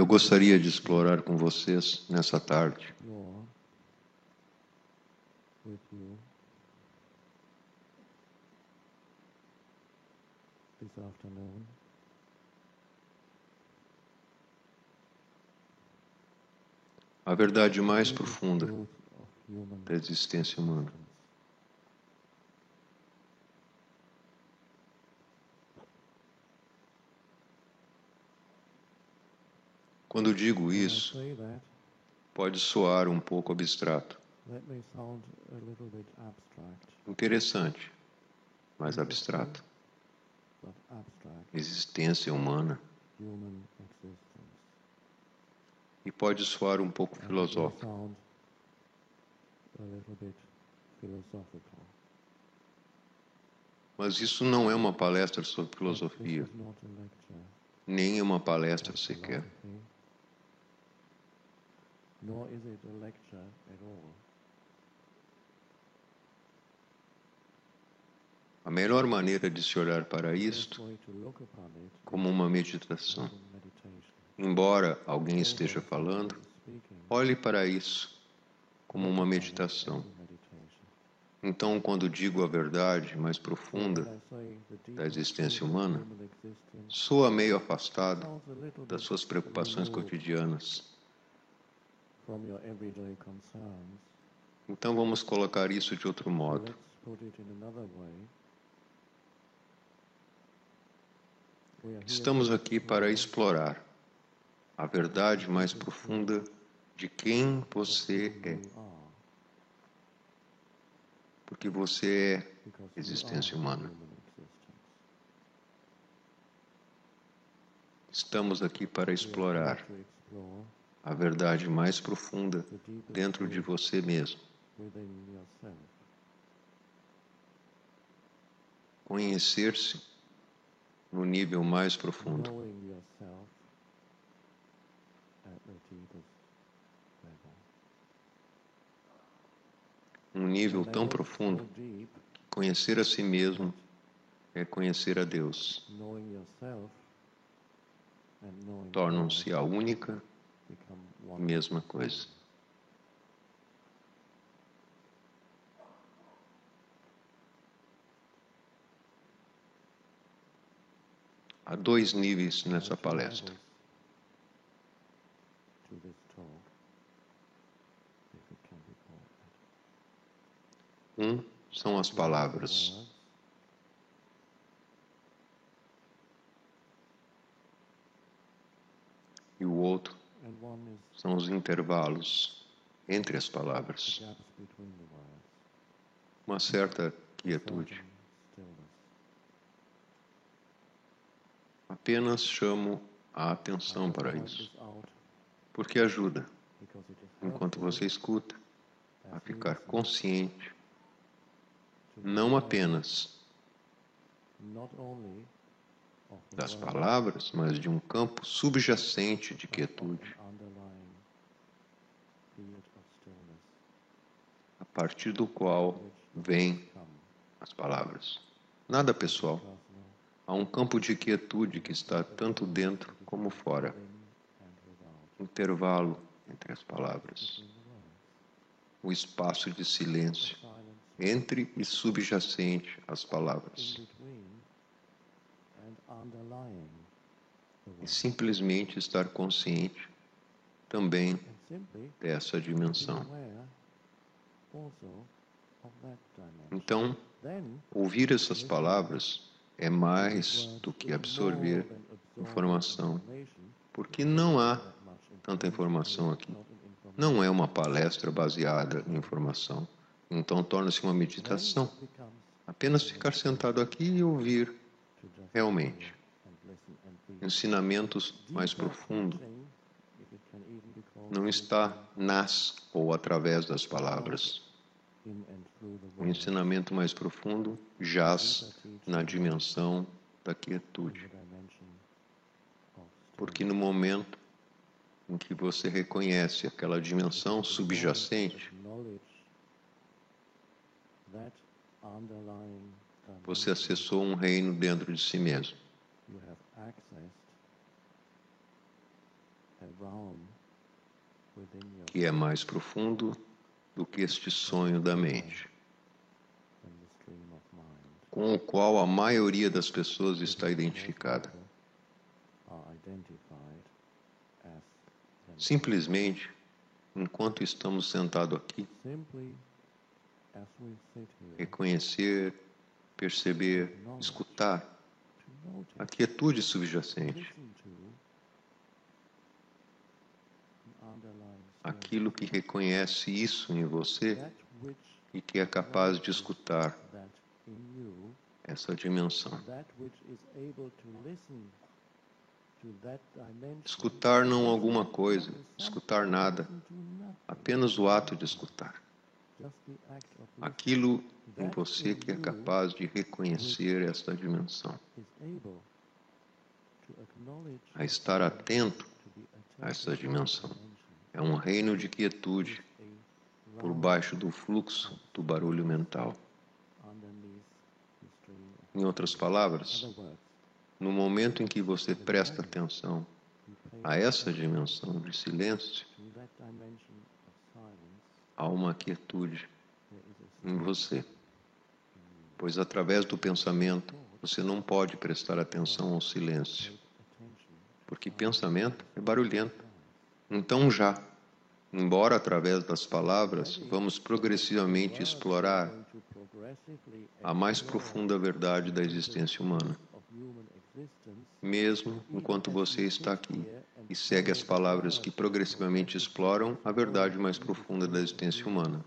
Eu gostaria de explorar com vocês nessa tarde a verdade mais profunda da existência humana. Digo I isso, that, pode soar um pouco abstrato. Interessante, mas abstrato. Existência humana. E pode soar um pouco filosófico. Mas isso não é uma palestra sobre filosofia, nem uma palestra sequer. Nor is it a lecture at all. A melhor maneira de se olhar para isto como uma meditação. Embora alguém esteja falando, olhe para isso como uma meditação. Então, quando digo a verdade mais profunda da existência humana, soa meio afastado das suas preocupações cotidianas. Então, vamos colocar isso de outro modo. Estamos aqui para explorar a verdade mais profunda de quem você é, porque você é existência humana. Estamos aqui para explorar a verdade mais profunda dentro de você mesmo. Conhecer-se no nível mais profundo. Um nível tão profundo conhecer a si mesmo é conhecer a Deus. Tornam-se a única e one. mesma coisa. Há dois níveis nessa palestra. Um são as palavras e o outro são os intervalos entre as palavras. Uma certa quietude. Apenas chamo a atenção para isso, porque ajuda, enquanto você escuta, a ficar consciente, não apenas das palavras, mas de um campo subjacente de quietude, partir do qual vêm as palavras. Nada pessoal. Há um campo de quietude que está tanto dentro como fora. Intervalo entre as palavras. O espaço de silêncio entre e subjacente às palavras. E simplesmente estar consciente também dessa dimensão. aware also of that dimension. Então, ouvir essas palavras é mais do que absorver informação, porque não há tanta informação aqui. Não é uma palestra baseada em informação. Então torna-se uma meditação. Apenas ficar sentado aqui e ouvir realmente ensinamentos mais profundos. Não está nas ou através das palavras. O ensinamento mais profundo jaz na dimensão da quietude. Porque no momento em que você reconhece aquela dimensão subjacente, você acessou um reino dentro de si mesmo. Que é mais profundo do que este sonho da mente, com o qual a maioria das pessoas está identificada. Simplesmente, enquanto estamos sentados aqui, reconhecer, perceber, escutar a quietude subjacente, aquilo que reconhece isso em você e que é capaz de escutar essa dimensão. Escutar não alguma coisa, escutar nada, apenas o ato de escutar. Aquilo em você que é capaz de reconhecer esta dimensão, a estar atento a essa dimensão. É um reino de quietude por baixo do fluxo do barulho mental. Em outras palavras, no momento em que você presta atenção a essa dimensão de silêncio, há uma quietude em você. Pois através do pensamento, você não pode prestar atenção ao silêncio, porque pensamento é barulhento. Então, já, embora através das palavras, vamos progressivamente explorar a mais profunda verdade da existência humana, mesmo enquanto você está aqui e segue as palavras que progressivamente exploram a verdade mais profunda da existência humana.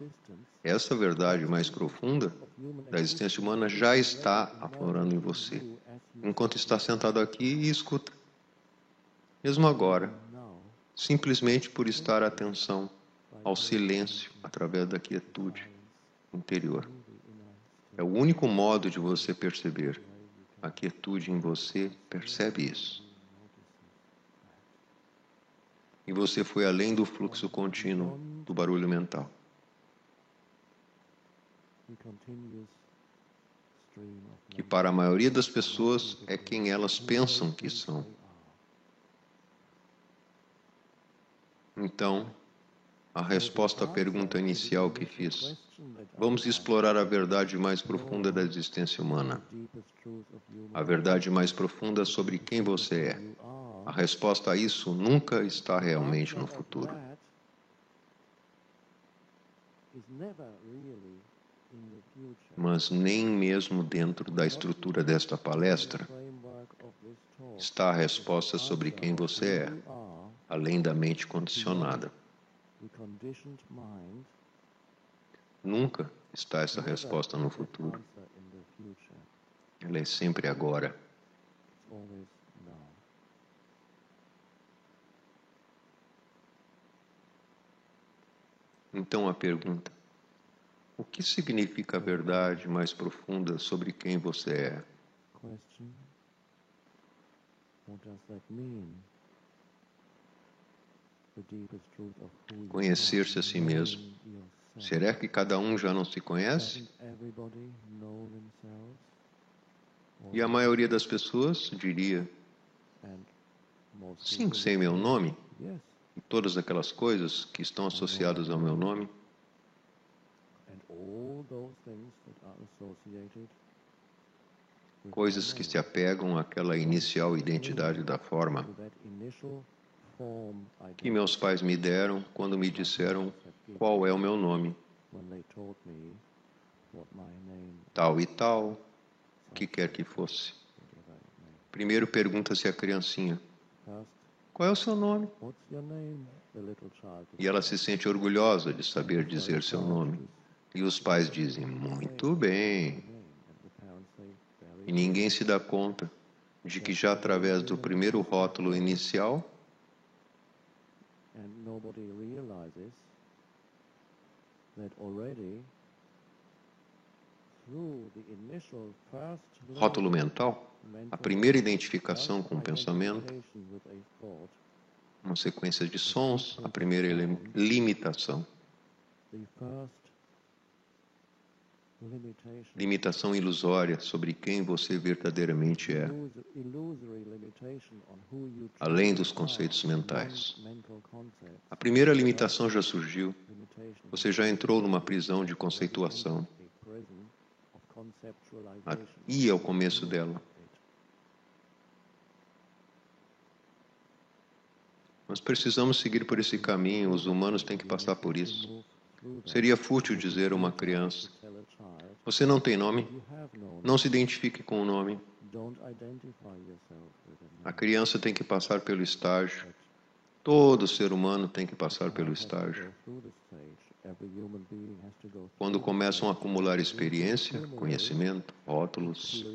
Essa verdade mais profunda da existência humana já está aflorando em você, enquanto está sentado aqui e escuta. Mesmo agora, simplesmente por estar atenção ao silêncio através da quietude interior. É o único modo de você perceber. A quietude em você percebe isso. E você foi além do fluxo contínuo do barulho mental. que para a maioria das pessoas é quem elas pensam que são. Então, a resposta à pergunta inicial que fiz. Vamos explorar a verdade mais profunda da existência humana, a verdade mais profunda sobre quem você é. A resposta a isso nunca está realmente no futuro. Mas nem mesmo dentro da estrutura desta palestra está a resposta sobre quem você é, além da mente condicionada. Nunca está essa resposta no futuro. Ela é sempre agora. Então a pergunta: o que significa a verdade mais profunda sobre quem você é? what does that mean Conhecer-se a si mesmo. Será que cada um já não se conhece? E a maioria das pessoas diria: sim, sei meu nome e todas aquelas coisas que estão associadas ao meu nome. Coisas que se apegam àquela inicial identidade da forma que meus pais me deram quando me disseram qual é o meu nome, tal e tal, que quer que fosse. Primeiro pergunta-se a criancinha: qual é o seu nome? E ela se sente orgulhosa de saber dizer seu nome. E os pais dizem: muito bem. E ninguém se dá conta de que já através do primeiro rótulo inicial, and nobody realizes that already through the initial first rótulo mental, a primeira identificação com o pensamento, uma sequência de sons, a primeira limitação, limitação ilusória sobre quem você verdadeiramente é, além dos conceitos mentais. A primeira limitação já surgiu. Você já entrou numa prisão de conceituação. a prison of conceptualization. Aqui é começo dela. Nós precisamos seguir por esse caminho, os humanos têm que passar por isso. Seria fútil dizer a uma criança: Você não tem nome? Não se identifique com o nome. A criança tem que passar pelo estágio. Todo ser humano tem que passar pelo estágio. Quando começam a acumular experiência, conhecimento, rótulos,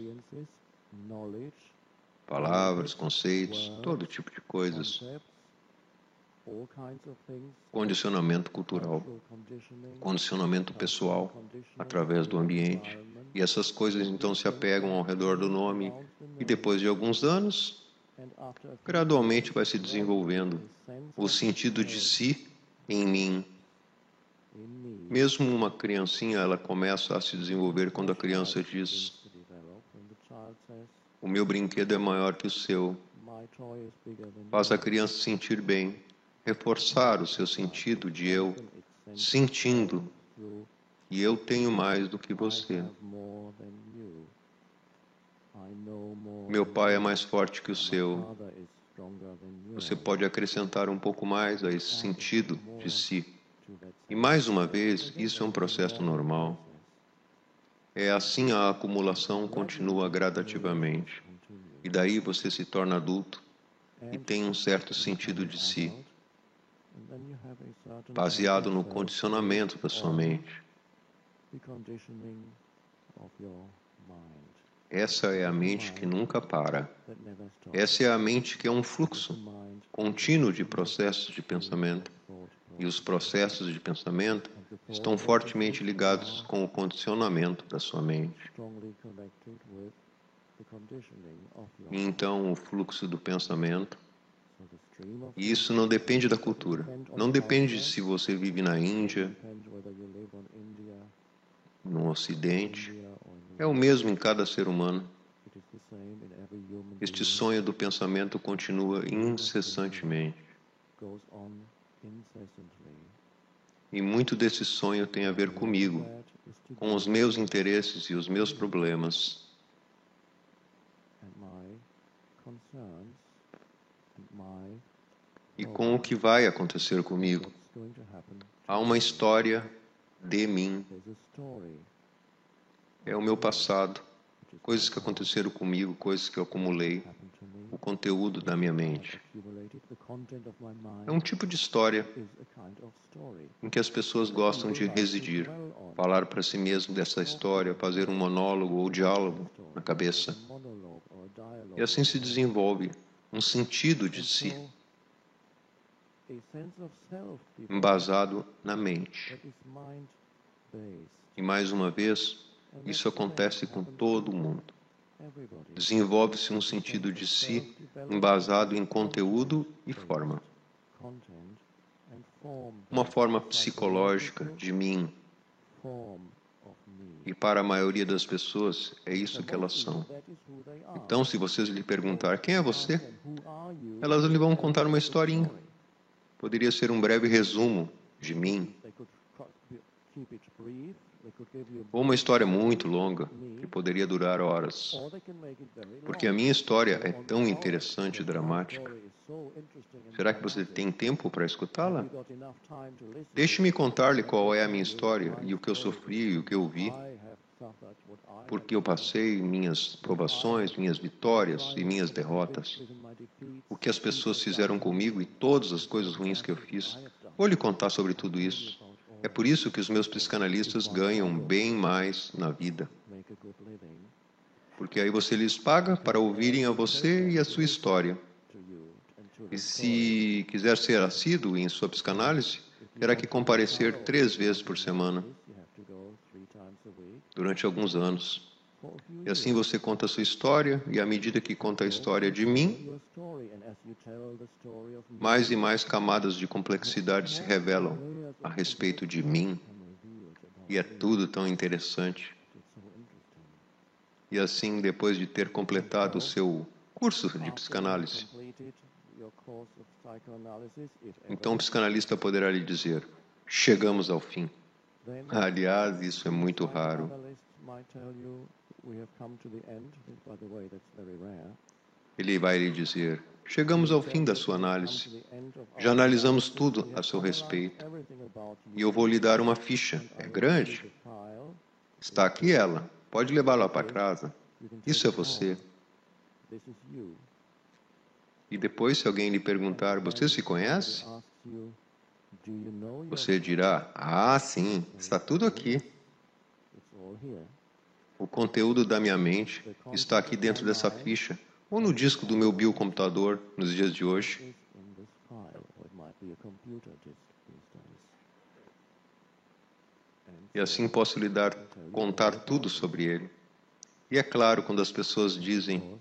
palavras, conceitos, todo tipo de coisas, concepts, all kinds of things, condicionamento cultural, condicionamento pessoal, através do ambiente. E essas coisas então se apegam ao redor do nome, e depois de alguns anos, gradualmente vai se desenvolvendo o sentido de si em mim. Mesmo uma criancinha, ela começa a se desenvolver quando a criança diz: O meu brinquedo é maior que o seu. Faz a criança sentir bem, reforçar o seu sentido de eu, sentindo e eu tenho mais do que você. Meu pai é mais forte que o seu. Você pode acrescentar um pouco mais a esse sentido de si. E mais uma vez, isso é um processo normal. É assim a acumulação continua gradativamente. E daí você se torna adulto e tem um certo sentido de si, baseado no condicionamento da sua mente. Essa é a mente que nunca para. Essa é a mente que é um fluxo contínuo de processos de pensamento. E os processos de pensamento estão fortemente ligados com o condicionamento da sua mente. Então o fluxo do pensamento, e isso não depende da cultura, não depende de se você vive na Índia, no Ocidente, é o mesmo em cada ser humano. Este sonho do pensamento continua incessantemente. E muito desse sonho tem a ver comigo, com os meus interesses e os meus problemas. E com o que vai acontecer comigo. Há uma história de mim. É o meu passado, coisas que aconteceram comigo, coisas que eu acumulei, o conteúdo da minha mente. É um tipo de história em que as pessoas gostam de residir, falar para si mesmo dessa história, fazer um monólogo ou diálogo na cabeça. E assim se desenvolve um sentido de si, embasado na mente. E mais uma vez, isso acontece com todo mundo. Desenvolve-se um sentido de si embasado em conteúdo e forma. Uma forma psicológica de mim. E para a maioria das pessoas, é isso que elas são. Então, se vocês lhe perguntar quem é você, elas lhe vão contar uma historinha. Poderia ser um breve resumo de mim, ou uma história muito longa, que poderia durar horas. Porque a minha história é tão interessante e dramática. Será que você tem tempo para escutá-la? Deixe-me contar-lhe qual é a minha história e o que eu sofri e o que eu vi. Porque eu passei minhas provações, minhas vitórias e minhas derrotas. O que as pessoas fizeram comigo e todas as coisas ruins que eu fiz. Vou lhe contar sobre tudo isso. É por isso que os meus psicanalistas ganham bem mais na vida. Porque aí você lhes paga para ouvirem a você e a sua história. E se quiser ser assíduo em sua psicanálise, terá que comparecer três vezes por semana, durante alguns anos. E assim você conta a sua história, e à medida que conta a história de mim, mais e mais camadas de complexidade se revelam a respeito de mim. E é tudo tão interessante. E assim, depois de ter completado o seu curso de psicanálise, então o psicanalista poderá lhe dizer: chegamos ao fim. Aliás, isso é muito raro. Ele vai lhe dizer: chegamos ao fim da sua análise. Já analisamos tudo a seu respeito. E eu vou lhe dar uma ficha. É grande? Está aqui ela. Pode levá-la para casa. Isso é você. E depois, se alguém lhe perguntar, você se conhece? Você dirá, ah, sim, está tudo aqui. O conteúdo da minha mente está aqui dentro dessa ficha, ou no disco do meu biocomputador nos dias de hoje. E assim posso lhe dar, contar tudo sobre ele. E é claro, quando as pessoas dizem,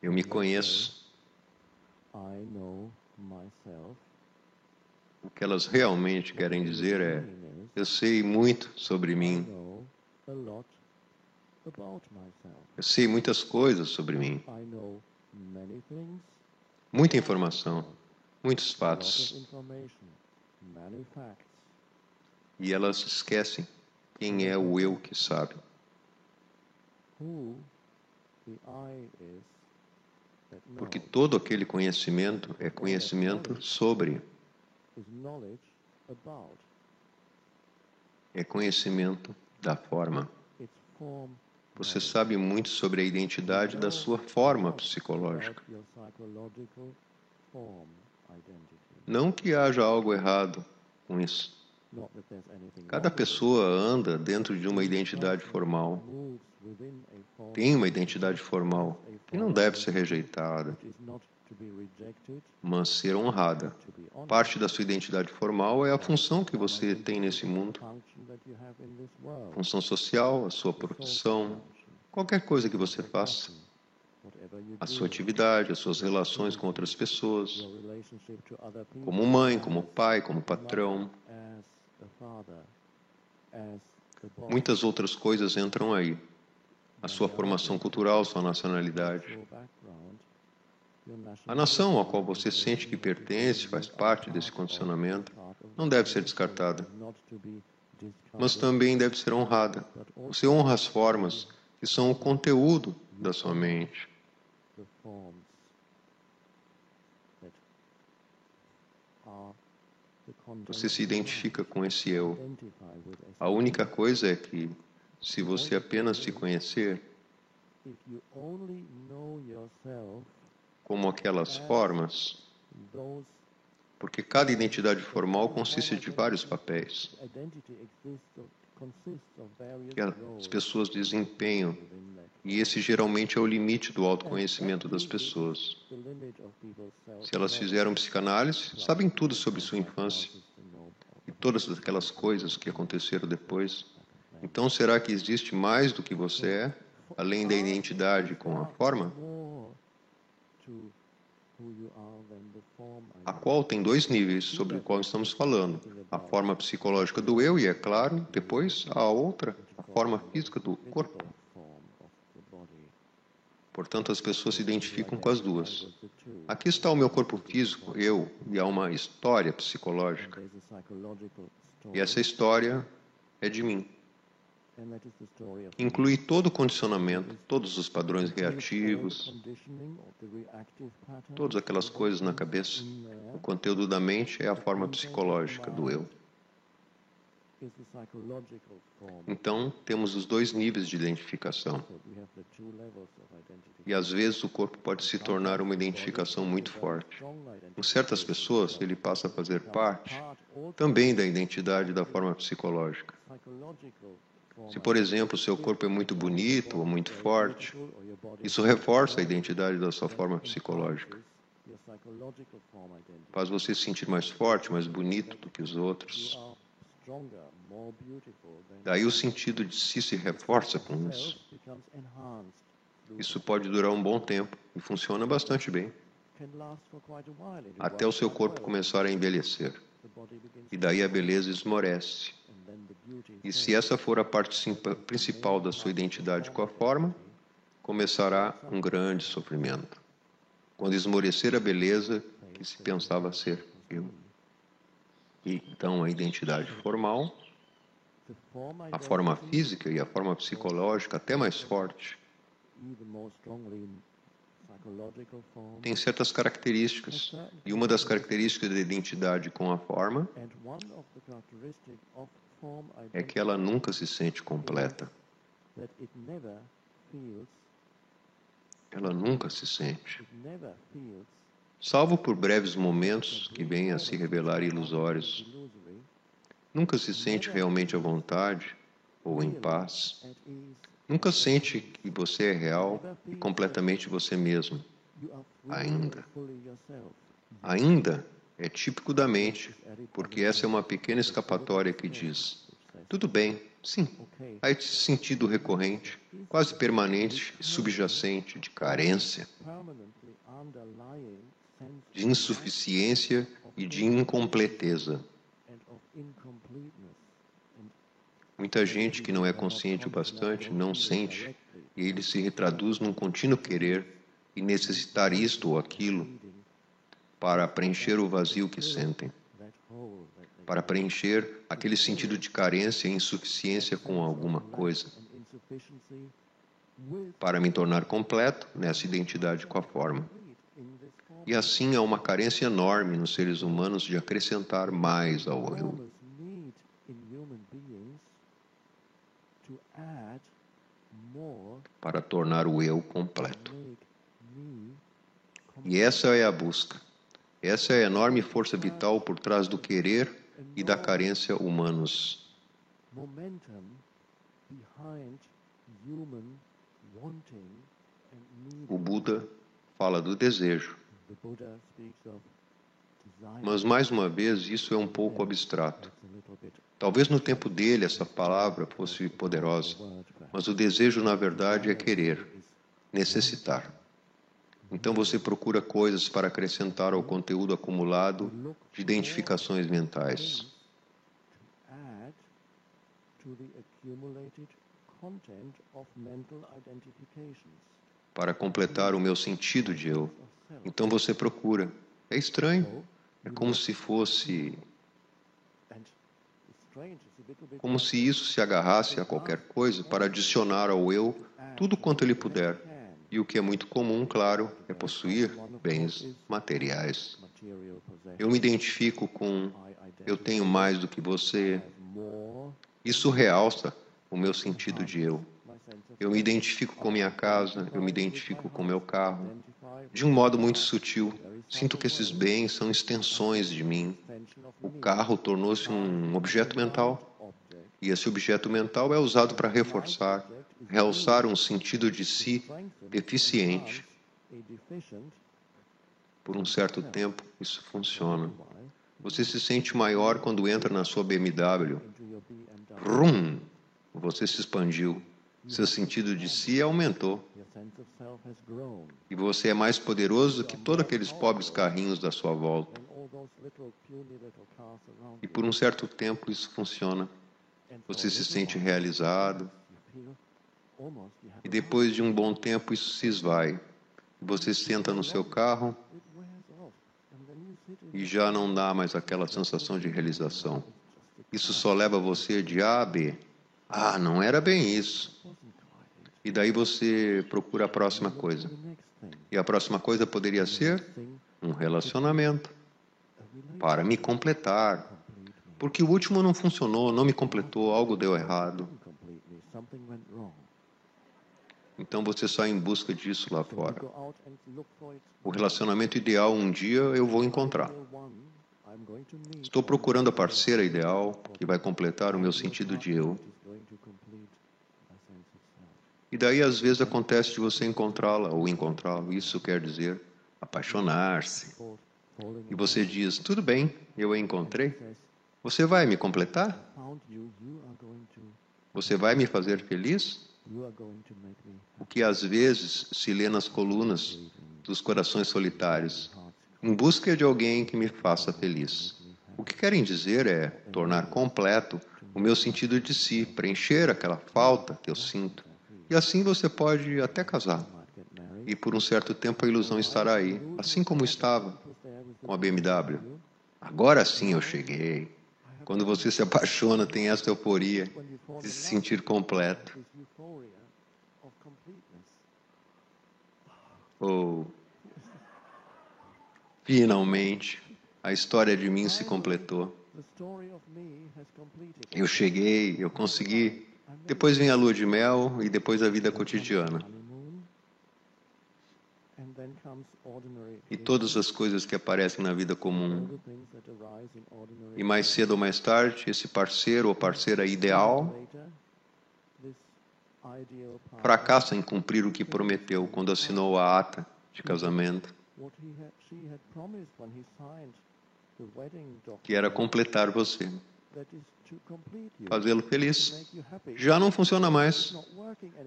eu me conheço, o que elas realmente querem dizer é, eu sei muito sobre mim. Eu sei muitas coisas sobre mim. Muita informação, muitos fatos. E elas esquecem quem é o eu que sabe. Porque todo aquele conhecimento é conhecimento sobre. É conhecimento da forma. Você sabe muito sobre a identidade da sua forma psicológica. Não que haja algo errado com isso. Cada pessoa anda dentro de uma identidade formal. Tem uma identidade formal que não deve ser rejeitada, mas ser honrada. Parte da sua identidade formal é a função que você tem nesse mundo. Função social, a sua profissão, qualquer coisa que você faça. A sua atividade, as suas relações com outras pessoas, como mãe, como pai, como patrão, Muitas outras coisas entram aí. A sua formação cultural, sua nacionalidade. A nação a qual você sente que pertence, faz parte desse condicionamento, não deve ser descartada, mas também deve ser honrada. Você honra as formas que são o conteúdo da sua mente. Você se identifica com esse eu. A única coisa é que, se você apenas se conhecer, como aquelas formas, porque cada identidade formal consiste de vários papéis que as pessoas desempenham e esse geralmente é o limite do autoconhecimento das pessoas. Se elas fizeram psicanálise, sabem tudo sobre sua infância e todas aquelas coisas que aconteceram depois. Então, será que existe mais do que você é, além da identidade com a forma? A qual tem dois níveis sobre o qual estamos falando: a forma psicológica do eu, e é claro, depois a outra, a forma física do corpo. Portanto, as pessoas se identificam com as duas. Aqui está o meu corpo físico, eu, e há uma história psicológica. E essa história é de mim. Inclui todo o condicionamento, todos os padrões reativos, todas aquelas coisas na cabeça. O conteúdo da mente é a forma psicológica do eu. Então, temos os dois níveis de identificação. E às vezes o corpo pode se tornar uma identificação muito forte. Com certas pessoas, ele passa a fazer parte também da identidade da forma psicológica. Se, por exemplo, seu corpo é muito bonito ou muito forte, isso reforça a identidade da sua forma psicológica. Faz você se sentir mais forte, mais bonito do que os outros. Daí o sentido de si se reforça com isso. Isso pode durar um bom tempo e funciona bastante bem. Até o seu corpo começar a envelhecer. E daí a beleza esmorece. E se essa for a parte principal da sua identidade com a forma, começará um grande sofrimento. Quando esmorecer a beleza que se pensava ser eu. E então a identidade formal, a forma física e a forma psicológica, até mais forte, tem certas características. E uma das características da identidade com a forma é que ela nunca se sente completa. Ela nunca se sente. Salvo por breves momentos que vêm a se revelar ilusórios. Nunca se sente realmente à vontade ou em paz. Nunca sente que você é real e completamente você mesmo. Ainda. Ainda é típico da mente, porque essa é uma pequena escapatória que diz: tudo bem, sim, há esse sentido recorrente, quase permanente subjacente de carência, de insuficiência e de incompleteza. Muita gente que não é consciente o bastante não sente, e ele se retraduz num contínuo querer e necessitar isto ou aquilo para preencher o vazio que sentem, para preencher aquele sentido de carência e insuficiência com alguma coisa, para me tornar completo nessa identidade com a forma. E assim há uma carência enorme nos seres humanos de acrescentar mais ao eu. Para tornar o eu completo. E essa é a busca. Essa é a enorme força vital por trás do querer e da carência humanos. O Buda fala do desejo. Mas, mais uma vez, isso é um pouco abstrato. Talvez no tempo dele essa palavra fosse poderosa, mas o desejo, na verdade, é querer, necessitar. Então você procura coisas para acrescentar ao conteúdo acumulado de identificações mentais. Para completar o meu sentido de eu. Então você procura. É estranho. É como se fosse. Como se isso se agarrasse a qualquer coisa para adicionar ao eu tudo quanto ele puder. E o que é muito comum, claro, é possuir bens materiais. Eu me identifico com eu tenho mais do que você. Isso realça o meu sentido de eu. Eu me identifico com minha casa, eu me identifico com meu carro. De um modo muito sutil, sinto que esses bens são extensões de mim. O carro tornou-se um objeto mental. E esse objeto mental é usado para reforçar, realçar um sentido de si deficiente. Por um certo tempo, isso funciona. Você se sente maior quando entra na sua BMW. Rum! Você se expandiu. Seu sentido de si aumentou. E você é mais poderoso que todos aqueles pobres carrinhos da sua volta. E por um certo tempo isso funciona. Você se sente realizado, e depois de um bom tempo isso se esvai. Você senta no seu carro e já não dá mais aquela sensação de realização. Isso só leva você de A a B. Ah, não era bem isso. E daí você procura a próxima coisa. E a próxima coisa poderia ser um relacionamento para me completar. Porque o último não funcionou, não me completou, algo deu errado. Então você sai em busca disso lá fora. O relacionamento ideal um dia eu vou encontrar. Estou procurando a parceira ideal que vai completar o meu sentido de eu. E daí às vezes acontece de você encontrá-la ou encontrá-lo. Isso quer dizer apaixonar-se. E você diz: tudo bem, eu a encontrei. Você vai me completar? Você vai me fazer feliz? O que às vezes se lê nas colunas dos corações solitários, em busca de alguém que me faça feliz. O que querem dizer é tornar completo o meu sentido de si, preencher aquela falta que eu sinto. E assim você pode até casar. E por um certo tempo a ilusão estará aí, assim como estava com a BMW. Agora sim eu cheguei. Quando você se apaixona, tem essa euforia de se sentir completo. Ou, finalmente, a história de mim se completou. Eu cheguei, eu consegui. Depois vem a lua de mel e depois a vida cotidiana. E todas as coisas que aparecem na vida comum. E mais cedo ou mais tarde, esse parceiro ou parceira ideal fracassa em cumprir o que prometeu quando assinou a ata de casamento, que era completar você, fazê-lo feliz. Já não funciona mais.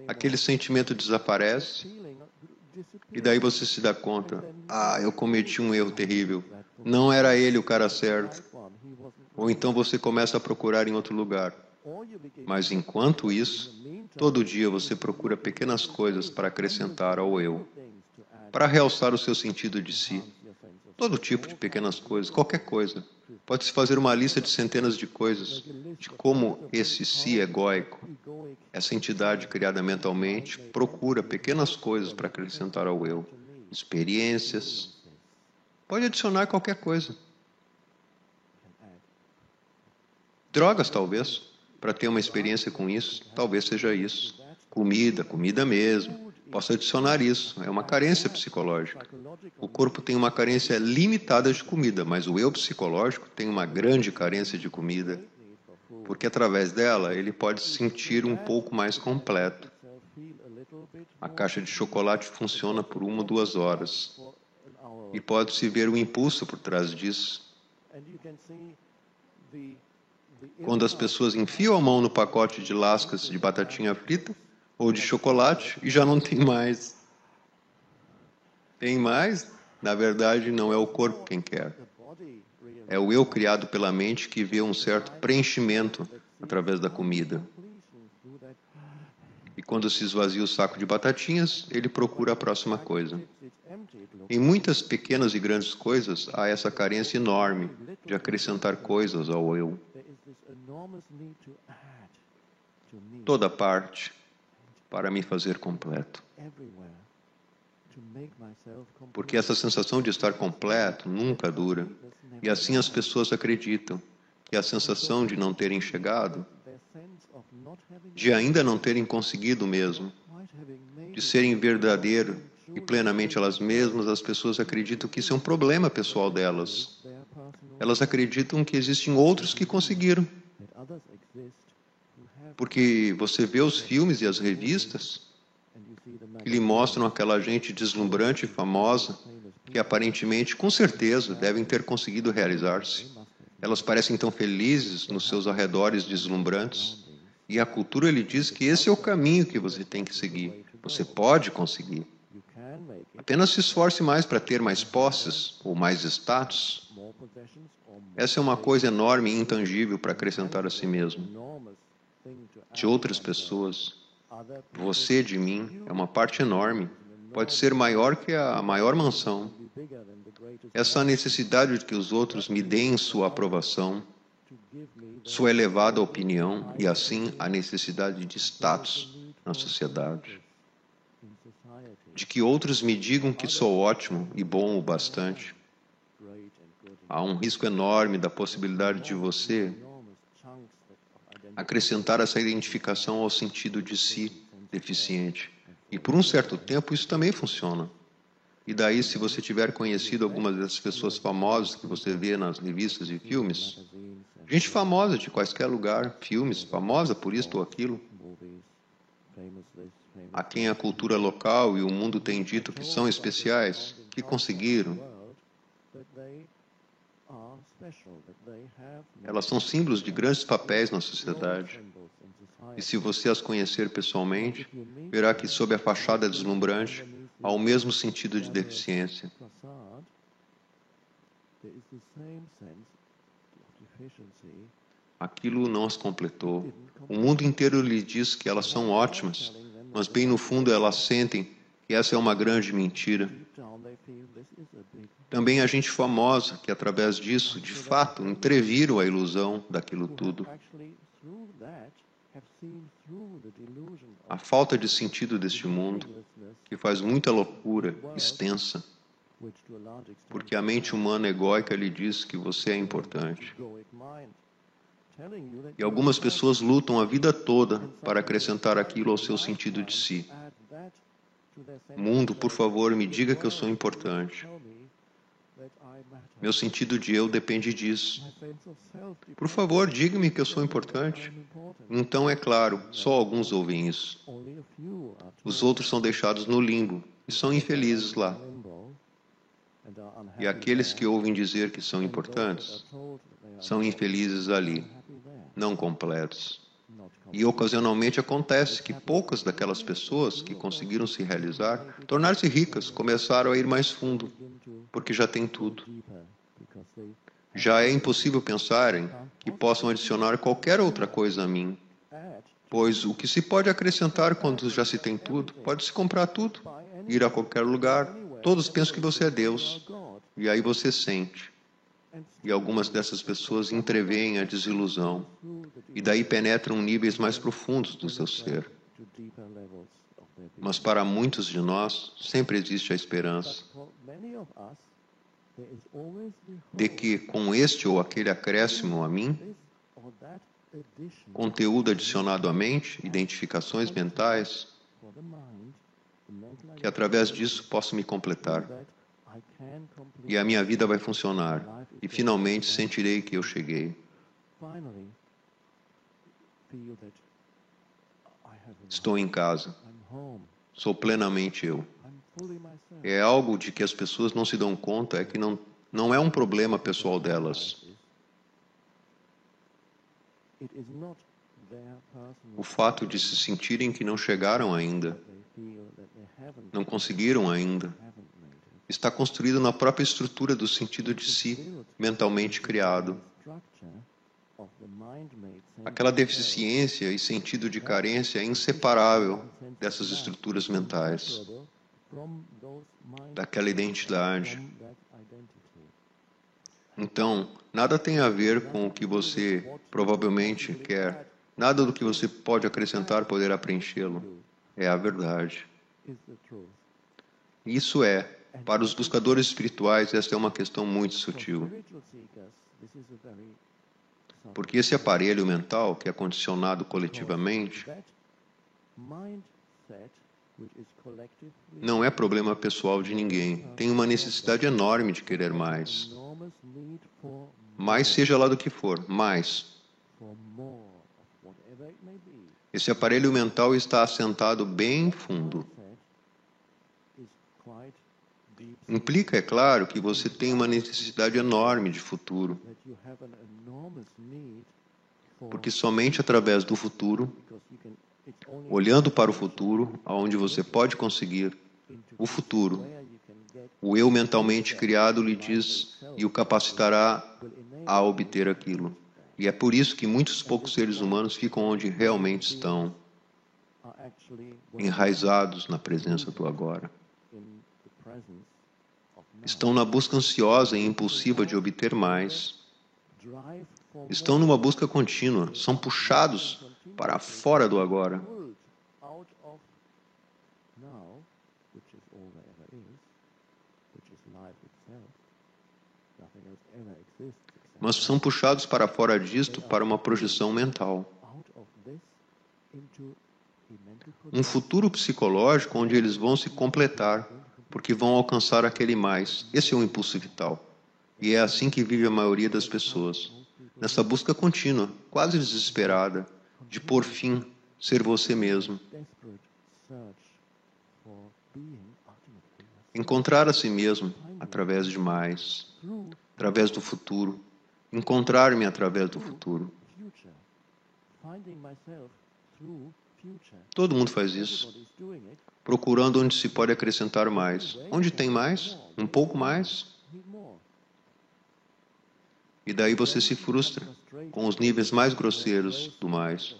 Aquele sentimento desaparece e daí você se dá conta: ah, eu cometi um erro terrível. Não era ele o cara certo. Ou então você começa a procurar em outro lugar. Mas enquanto isso, todo dia você procura pequenas coisas para acrescentar ao eu, para realçar o seu sentido de si. Todo tipo de pequenas coisas, qualquer coisa. Pode-se fazer uma lista de centenas de coisas, de como esse si egóico, essa entidade criada mentalmente, procura pequenas coisas para acrescentar ao eu. Experiências. Pode adicionar qualquer coisa. Drogas, talvez para ter uma experiência com isso, talvez seja isso. Comida, comida mesmo. Posso adicionar isso. É uma carência psicológica. O corpo tem uma carência limitada de comida, mas o eu psicológico tem uma grande carência de comida, porque através dela ele pode se sentir um pouco mais completo. A caixa de chocolate funciona por uma ou duas horas e pode-se ver o impulso por trás disso. Quando as pessoas enfiam a mão no pacote de lascas de batatinha frita ou de chocolate e já não tem mais. Tem mais? Na verdade, não é o corpo quem quer. É o eu criado pela mente que vê um certo preenchimento através da comida. E quando se esvazia o saco de batatinhas, ele procura a próxima coisa. Em muitas pequenas e grandes coisas, há essa carência enorme de acrescentar coisas ao eu toda parte para me fazer completo. Porque essa sensação de estar completo nunca dura. E assim as pessoas acreditam que a sensação de não terem chegado, de ainda não terem conseguido mesmo, de serem verdadeiro e plenamente elas mesmas, as pessoas acreditam que isso é um problema pessoal delas. Elas acreditam que existem outros que conseguiram. Porque você vê os filmes e as revistas que lhe mostram aquela gente deslumbrante e famosa que aparentemente, com certeza, devem ter conseguido realizar-se. Elas parecem tão felizes nos seus arredores deslumbrantes. E a cultura lhe diz que esse é o caminho que você tem que seguir. Você pode conseguir. Apenas se esforce mais para ter mais posses ou mais status. Essa é uma coisa enorme e intangível para acrescentar a si mesmo. De outras pessoas, você de mim é uma parte enorme. Pode ser maior que a maior mansão. Essa necessidade de que os outros me deem sua aprovação, sua elevada opinião e assim a necessidade de status na sociedade de que outros me digam que sou ótimo e bom o bastante. Há um risco enorme da possibilidade de você acrescentar essa identificação ao sentido de si deficiente. E por um certo tempo isso também funciona. E daí, se você tiver conhecido algumas dessas pessoas famosas que você vê nas revistas e filmes, gente famosa de quaisquer lugar, filmes, famosa por isto ou aquilo, a quem a cultura local e o mundo têm dito que são especiais, que conseguiram. Elas são símbolos de grandes papéis na sociedade. E se você as conhecer pessoalmente, verá que sob a fachada deslumbrante há o mesmo sentido de deficiência. aquilo não as completou. O mundo inteiro lhe diz que elas são ótimas, mas bem no fundo elas sentem que essa é uma grande mentira. Também a gente famosa que através disso, de fato, entreviram a ilusão daquilo tudo. A falta de sentido deste mundo, que faz muita loucura extensa, porque a mente humana egóica lhe diz que você é importante. E algumas pessoas lutam a vida toda para acrescentar aquilo ao seu sentido de si. Mundo, por favor, me diga que eu sou importante. Meu sentido de eu depende disso. Por favor, diga-me que eu sou importante. Então, é claro, só alguns ouvem isso. Os outros são deixados no limbo e são infelizes lá. E aqueles que ouvem dizer que são importantes são infelizes ali, não completos. E ocasionalmente acontece que poucas daquelas pessoas que conseguiram se realizar, tornar-se ricas, começaram a ir mais fundo, porque já têm tudo. Já é impossível pensarem que possam adicionar qualquer outra coisa a mim, pois o que se pode acrescentar quando já se tem tudo, pode-se comprar tudo, ir a qualquer lugar. Todos pensam que você é Deus, e aí você sente. E algumas dessas pessoas entreveem a desilusão e daí penetram níveis mais profundos do seu ser. Mas para muitos de nós sempre existe a esperança de que com este ou aquele acréscimo a mim, conteúdo adicionado à mente, identificações mentais, que através disso posso me completar. E a minha vida vai funcionar. E finalmente sentirei que eu cheguei. Estou em casa. Sou plenamente eu. É algo de que as pessoas não se dão conta, é que não, não é um problema pessoal delas. O fato de se sentirem que não chegaram ainda, não conseguiram ainda, está construído na própria estrutura do sentido de si, mentalmente criado. Aquela deficiência e sentido de carência é inseparável dessas estruturas mentais, daquela identidade. Então, nada tem a ver com o que você provavelmente quer, nada do que você pode acrescentar poderá preenchê-lo. É a verdade. Isso é para os buscadores espirituais, esta é uma questão muito sutil. Porque esse aparelho mental, que é condicionado coletivamente, não é problema pessoal de ninguém. Tem uma necessidade enorme de querer mais. Mais seja lá do que for, mais. Esse aparelho mental está assentado bem fundo. Implica, é claro, que você tem uma necessidade enorme de futuro. Porque somente através do futuro, olhando para o futuro, aonde você pode conseguir o futuro, o eu mentalmente criado lhe diz e o capacitará a obter aquilo. E é por isso que muitos poucos seres humanos ficam onde realmente estão, enraizados na presença do agora estão na busca ansiosa e impulsiva de obter mais. Estão numa busca contínua, são puxados para fora do agora. Mas são puxados para fora disto para uma projeção mental. Um futuro psicológico onde eles vão se completar porque vão alcançar aquele mais. Esse é o impulso vital. E é assim que vive a maioria das pessoas, nessa busca contínua, quase desesperada, de por fim ser você mesmo. Encontrar a si mesmo através de mais, através do futuro, encontrar-me através do futuro. Todo mundo faz isso procurando onde se pode acrescentar mais. Onde tem mais? Um pouco mais? E daí você se frustra com os níveis mais grosseiros do mais.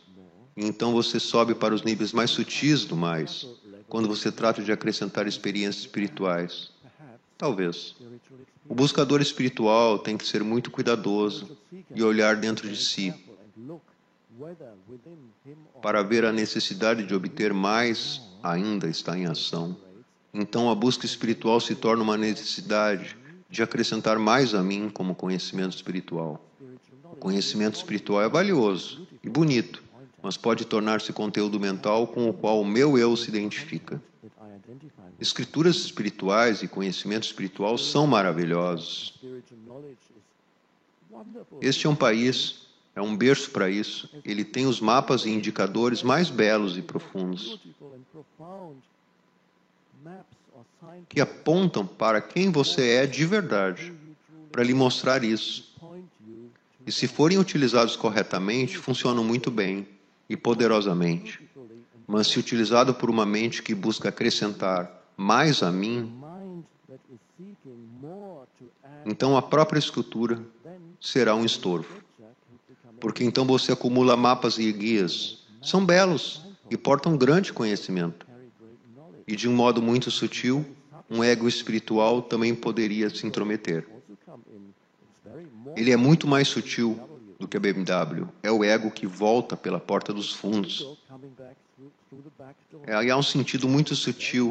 E então você sobe para os níveis mais sutis do mais, quando você trata de acrescentar experiências espirituais. Talvez. O buscador espiritual tem que ser muito cuidadoso e olhar dentro de si para ver a necessidade de obter mais ainda está em ação. Então a busca espiritual se torna uma necessidade de acrescentar mais a mim como conhecimento espiritual. O conhecimento espiritual é valioso e bonito, mas pode tornar-se conteúdo mental com o qual o meu eu se identifica. Escrituras espirituais e conhecimento espiritual são maravilhosos. Este é um país, é um berço para isso. Ele tem os mapas e indicadores mais belos e profundos que apontam para quem você é de verdade, para lhe mostrar isso. E se forem utilizados corretamente, funcionam muito bem e poderosamente. Mas se utilizado por uma mente que busca acrescentar mais a mim, então a própria escultura será um estorvo. Porque então você acumula mapas e guias. São belos e portam grande conhecimento. E de um modo muito sutil, um ego espiritual também poderia se intrometer. Ele é muito mais sutil do que a BMW. É o ego que volta pela porta dos fundos. É, há um sentido muito sutil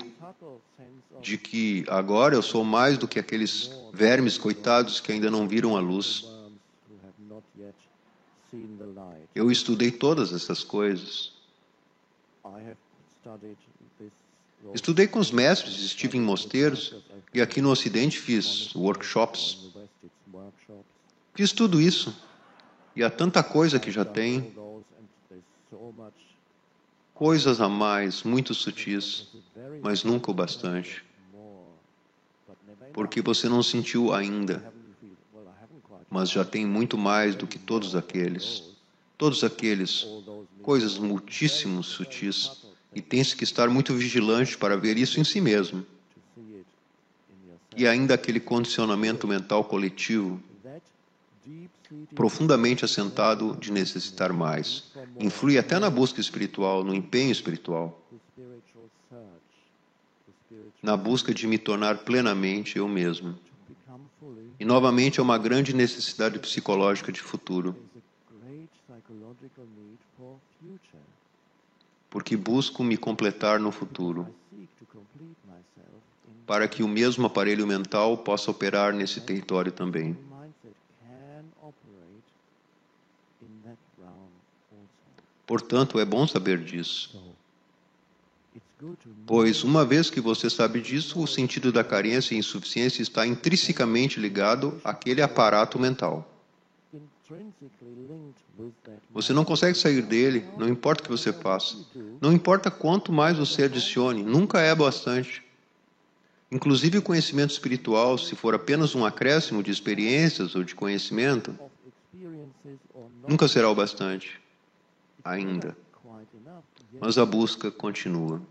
de que agora eu sou mais do que aqueles vermes coitados que ainda não viram a luz. Eu estudei todas essas coisas. Estudei com os mestres, estive em mosteiros e aqui no Ocidente fiz workshops. Fiz tudo isso. E há tanta coisa que já tem. Coisas a mais, muito sutis, mas nunca o bastante. Porque você não sentiu ainda, mas já tem muito mais do que todos aqueles. Todos aqueles, coisas muitíssimo sutis e tem-se que estar muito vigilante para ver isso em si mesmo. E ainda aquele condicionamento mental coletivo, profundamente assentado de necessitar mais, influi até na busca espiritual, no empenho espiritual, na busca de me tornar plenamente eu mesmo. E novamente é uma grande necessidade psicológica de futuro porque busco me completar no futuro, para que o mesmo aparelho mental possa operar nesse território também. Portanto, é bom saber disso. Pois, uma vez que você sabe disso, o sentido da carência e insuficiência está intrinsecamente ligado àquele aparato mental. Você não consegue sair dele, não importa o que você faça. Não importa quanto mais você adicione, nunca é bastante. Inclusive o conhecimento espiritual, se for apenas um acréscimo de experiências ou de conhecimento, nunca será o bastante. Ainda. Mas a busca continua.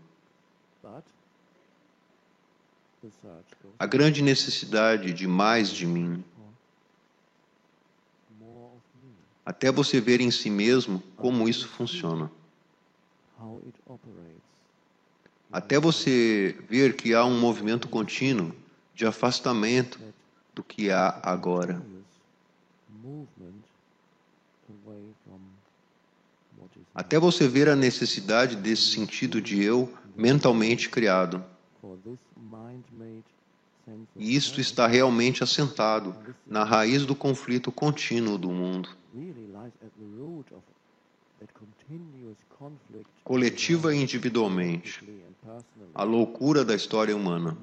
A grande necessidade de mais de mim até você ver em si mesmo como isso funciona. Até você ver que há um movimento contínuo de afastamento do que há agora. Até você ver a necessidade desse sentido de eu mentalmente criado. E isto está realmente assentado na raiz do conflito contínuo do mundo coletiva e individualmente, a loucura da história humana.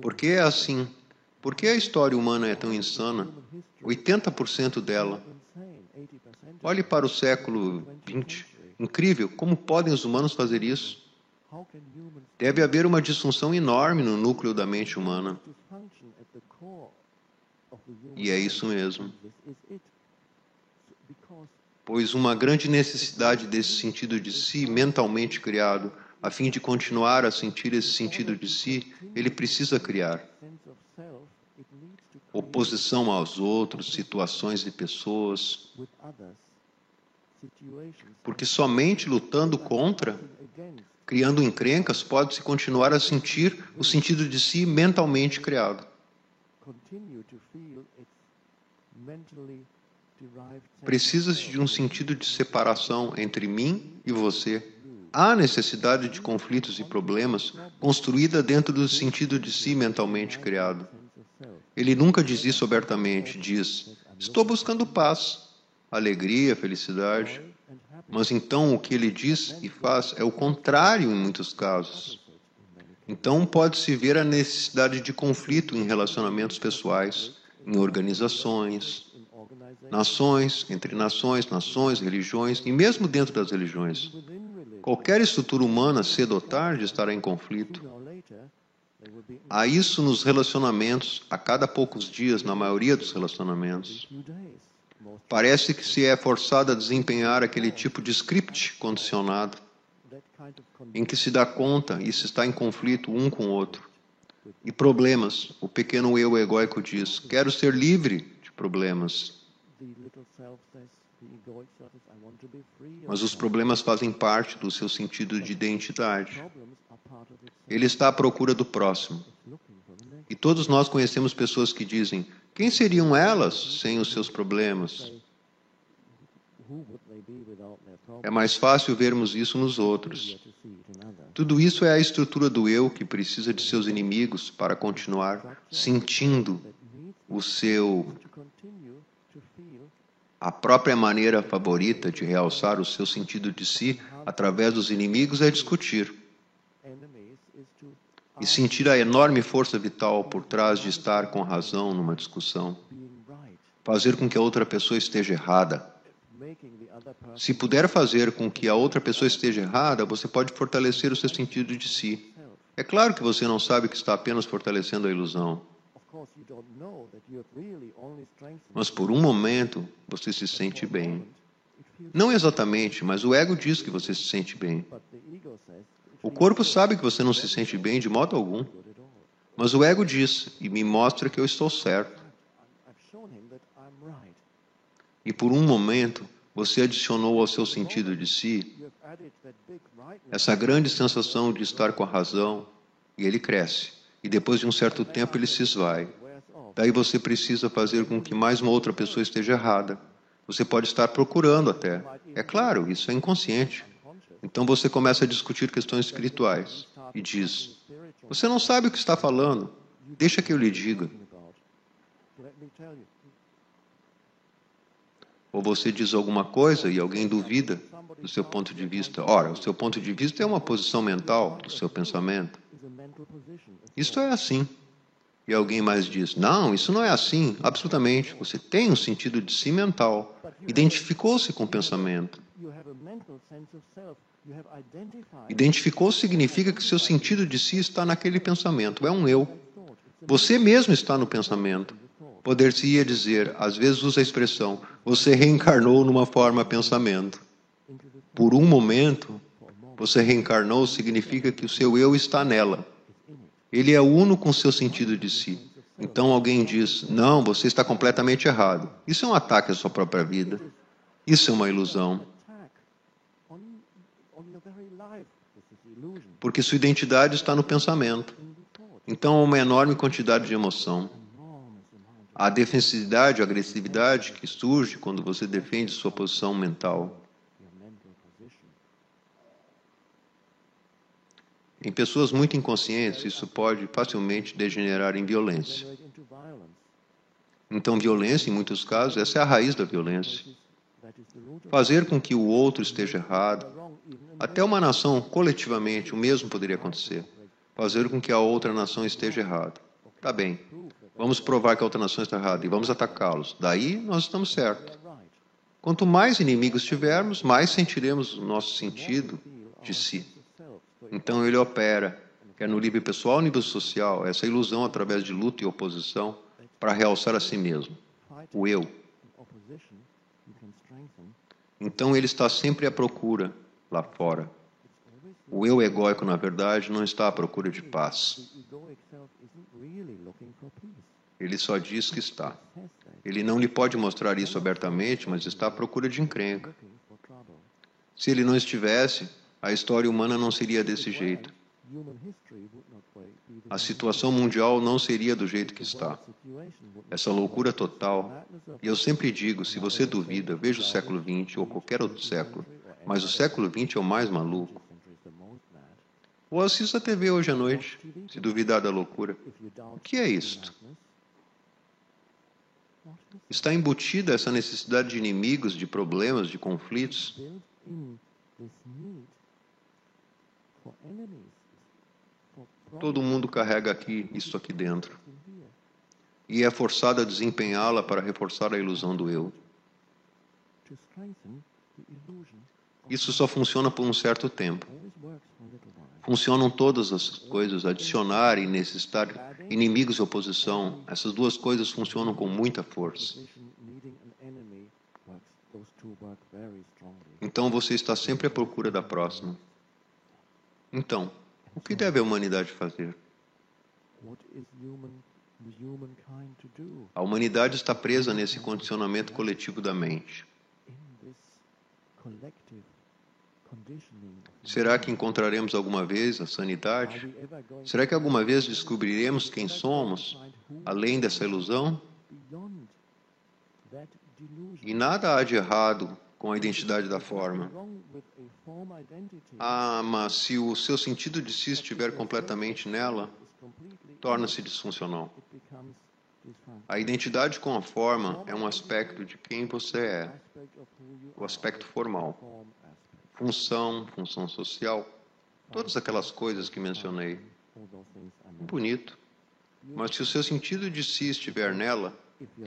Por que é assim? Por que a história humana é tão insana? 80% dela. Olhe para o século XX. Incrível, como podem os humanos fazer isso? Deve haver uma disfunção enorme no núcleo da mente humana. E é isso mesmo pois uma grande necessidade desse sentido de si mentalmente criado, a fim de continuar a sentir esse sentido de si, ele precisa criar. oposição aos outros, situações e pessoas, porque somente lutando contra, criando encrencas, pode-se continuar a sentir o sentido de si mentalmente criado. continue Precisa-se de um sentido de separação entre mim e você. Há necessidade de conflitos e problemas construída dentro do sentido de si mentalmente criado. Ele nunca diz isso abertamente, diz: Estou buscando paz, alegria, felicidade. Mas então o que ele diz e faz é o contrário em muitos casos. Então pode-se ver a necessidade de conflito em relacionamentos pessoais, em organizações, nações, entre nações, nações, religiões e mesmo dentro das religiões. Qualquer estrutura humana, cedo ou tarde, estará em conflito. Há isso nos relacionamentos, a cada poucos dias, na maioria dos relacionamentos. Parece que se é forçado a desempenhar aquele tipo de script condicionado, em que se dá conta e se está em conflito um com o outro. E problemas, o pequeno eu egóico diz: quero ser livre de problemas. Mas os problemas fazem parte do seu sentido de identidade. Ele está à procura do próximo. E todos nós conhecemos pessoas que dizem: quem seriam elas sem os seus problemas? É mais fácil vermos isso nos outros. Tudo isso é a estrutura do eu que precisa de seus inimigos para continuar sentindo o seu to continue to feel a própria maneira favorita de realçar o seu sentido de si através dos inimigos é discutir e sentir a enorme força vital por trás de estar com razão numa discussão, fazer com que a outra pessoa esteja errada. Se puder fazer com que a outra pessoa esteja errada, você pode fortalecer o seu sentido de si. É claro que você não sabe que está apenas fortalecendo a ilusão, Mas por um momento você se sente bem. Não exatamente, mas o ego diz que você se sente bem. O corpo sabe que você não se sente bem de modo algum, mas o ego diz e me mostra que eu estou certo. E por um momento você adicionou ao seu sentido de si essa grande sensação de estar com a razão e ele cresce. E depois de um certo tempo ele se esvai. Daí você precisa fazer com que mais uma outra pessoa esteja errada. Você pode estar procurando até. É claro, isso é inconsciente. Então você começa a discutir questões espirituais e diz: Você não sabe o que está falando. Deixa que eu lhe diga. Ou você diz alguma coisa e alguém duvida do seu ponto de vista. Ora, o seu ponto de vista é uma posição mental do seu pensamento. Isto é assim. E alguém mais diz: Não, isso não é assim. Absolutamente. Você tem um sentido de si mental. Identificou-se com o pensamento. Identificou significa que seu sentido de si está naquele pensamento. É um eu. Você mesmo está no pensamento. Poder-se-ia dizer, às vezes usa a expressão, você reencarnou numa forma pensamento. Por um momento. Você reencarnou significa que o seu eu está nela. Ele é uno com seu sentido de si. Então alguém diz: Não, você está completamente errado. Isso é um ataque à sua própria vida. Isso é uma ilusão. Porque sua identidade está no pensamento. Então há uma enorme quantidade de emoção. A defensividade, a agressividade que surge quando você defende sua posição mental Em pessoas muito inconscientes, isso pode facilmente degenerar em violência. Então, violência, em muitos casos, essa é a raiz da violência. Fazer com que o outro esteja errado. Até uma nação, coletivamente, o mesmo poderia acontecer. Fazer com que a outra nação esteja errada. Tá bem, vamos provar que a outra nação está errada e vamos atacá-los. Daí nós estamos certos. Quanto mais inimigos tivermos, mais sentiremos o nosso sentido de si. Então ele opera, quer no nível pessoal ou nível social, essa ilusão através de luta e oposição para realçar a si mesmo, o eu. Então ele está sempre à procura lá fora. O eu egóico, na verdade, não está à procura de paz. Ele só diz que está. Ele não lhe pode mostrar isso abertamente, mas está à procura de encrenca. Se ele não estivesse, a história humana não seria desse jeito. A situação mundial não seria do jeito que está. Essa loucura total. E eu sempre digo: se você duvida, veja o século XX ou qualquer outro século. Mas o século XX é o mais maluco. Ou assista a TV hoje à noite, se duvidar da loucura. O que é isto? Está embutida essa necessidade de inimigos, de problemas, de conflitos. Todo mundo carrega aqui isso aqui dentro. E é forçado a desempenhá-la para reforçar a ilusão do eu. Isso só funciona por um certo tempo. Funcionam todas as coisas, adicionar e necessitar inimigos e oposição. Essas duas coisas funcionam com muita força. Então você está sempre à procura da próxima. Então, o que deve a humanidade fazer? A humanidade está presa nesse condicionamento coletivo da mente. Será que encontraremos alguma vez a sanidade? Será que alguma vez descobriremos quem somos, além dessa ilusão? E nada há de errado com a identidade da forma. Ah, mas se o seu sentido de si estiver completamente nela, torna-se disfuncional. A identidade com a forma é um aspecto de quem você é, o aspecto formal. Função, função social, todas aquelas coisas que mencionei. Bonito. Mas se o seu sentido de si estiver nela,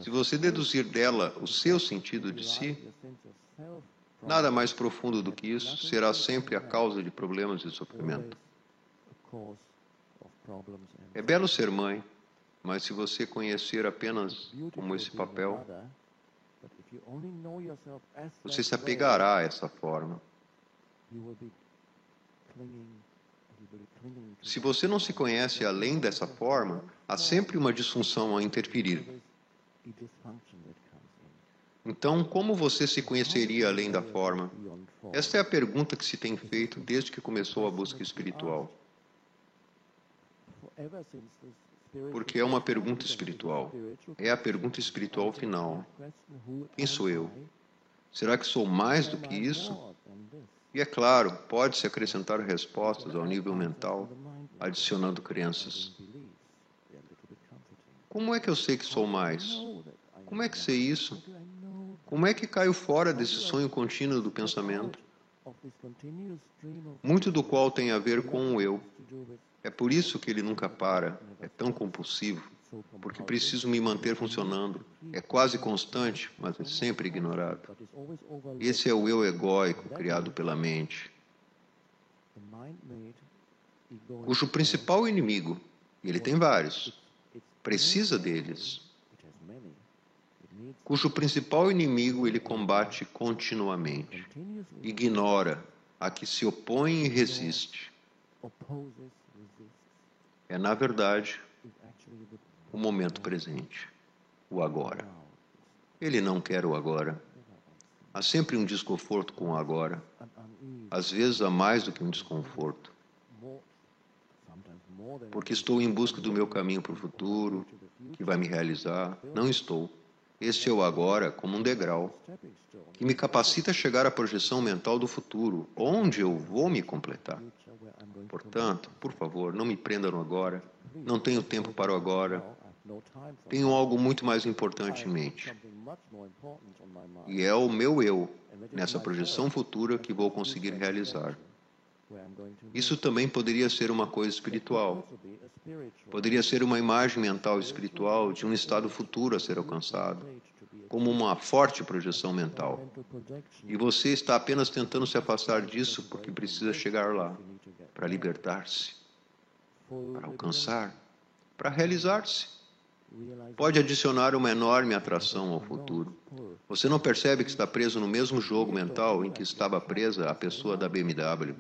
se você deduzir dela o seu sentido de si, nada mais profundo do que isso será sempre a causa de problemas e sofrimento. É belo ser mãe, mas se você conhecer apenas como esse papel, você se apegará a essa forma. Se você não se conhece além dessa forma, há sempre uma disfunção a interferir. Então, como você se conheceria além da forma? Esta é a pergunta que se tem feito desde que começou a busca espiritual. Porque é uma pergunta espiritual. É a pergunta espiritual final. Quem sou eu? Será que sou mais do que isso? E é claro, pode-se acrescentar respostas ao nível mental, adicionando crenças. Como é que eu sei que sou mais? Como é que sei isso? Como é que caio fora desse sonho contínuo do pensamento? Muito do qual tem a ver com o eu. É por isso que ele nunca para, é tão compulsivo, porque preciso me manter funcionando. É quase constante, mas é sempre ignorado. Esse é o eu egóico criado pela mente, cujo principal inimigo, e ele tem vários, precisa deles, cujo principal inimigo ele combate continuamente, ignora, a que se opõe e resiste. É, na verdade, o momento presente, o agora. Ele não quer o agora. Há sempre um desconforto com o agora. Às vezes há mais do que um desconforto. Porque estou em busca do meu caminho para o futuro, que vai me realizar. Não estou. Este o agora como um degrau que me capacita a chegar à projeção mental do futuro, onde eu vou me completar. Portanto, por favor, não me prenda no agora. Não tenho tempo para o agora. Tenho algo muito mais importante em mente. E é o meu eu, nessa projeção futura, que vou conseguir realizar. Isso também poderia ser uma coisa espiritual. Poderia ser uma imagem mental espiritual de um estado futuro a ser alcançado, como uma forte projeção mental. E você está apenas tentando se afastar disso porque precisa chegar lá, para libertar-se, para alcançar, para realizar-se pode adicionar uma enorme atração ao futuro. Você não percebe que está preso no mesmo jogo mental em que estava presa a pessoa da BMW.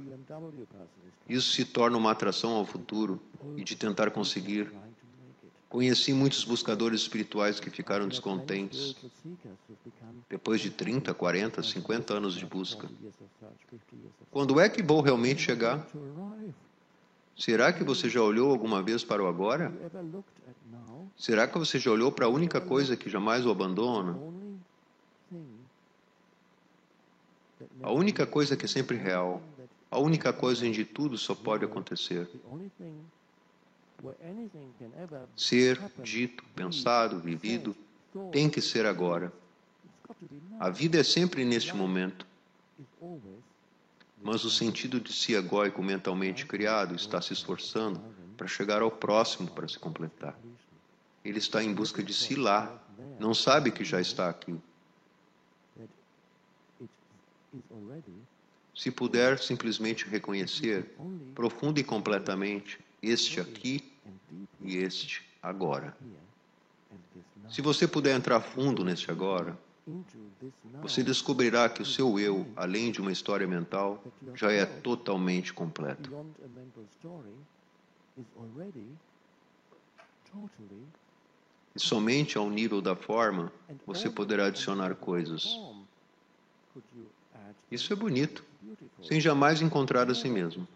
Isso se torna uma atração ao futuro e de tentar conseguir. Conheci muitos buscadores espirituais que ficaram descontentes depois de 30, 40, 50 anos de busca. 40 years of search, 50 years of Quando é que vou realmente chegar? Será que você já olhou alguma vez para o agora? Será que você já olhou para a única coisa que jamais o abandona? A única coisa que é sempre real. A única coisa onde tudo só pode acontecer. Ser, dito, pensado, vivido, tem que ser agora. A vida é sempre neste momento, mas o sentido de si egóico mentalmente criado está se esforçando para chegar ao próximo para se completar. Ele está em busca de si lá, não sabe que já está aqui. Se puder simplesmente reconhecer, only profunda e completamente, este aqui e este agora. Se você puder entrar fundo neste agora, você descobrirá que o seu eu, além de uma história mental, já é totalmente completo. E somente ao nível da forma você poderá adicionar coisas. Isso é bonito, sem jamais encontrar a si mesmo.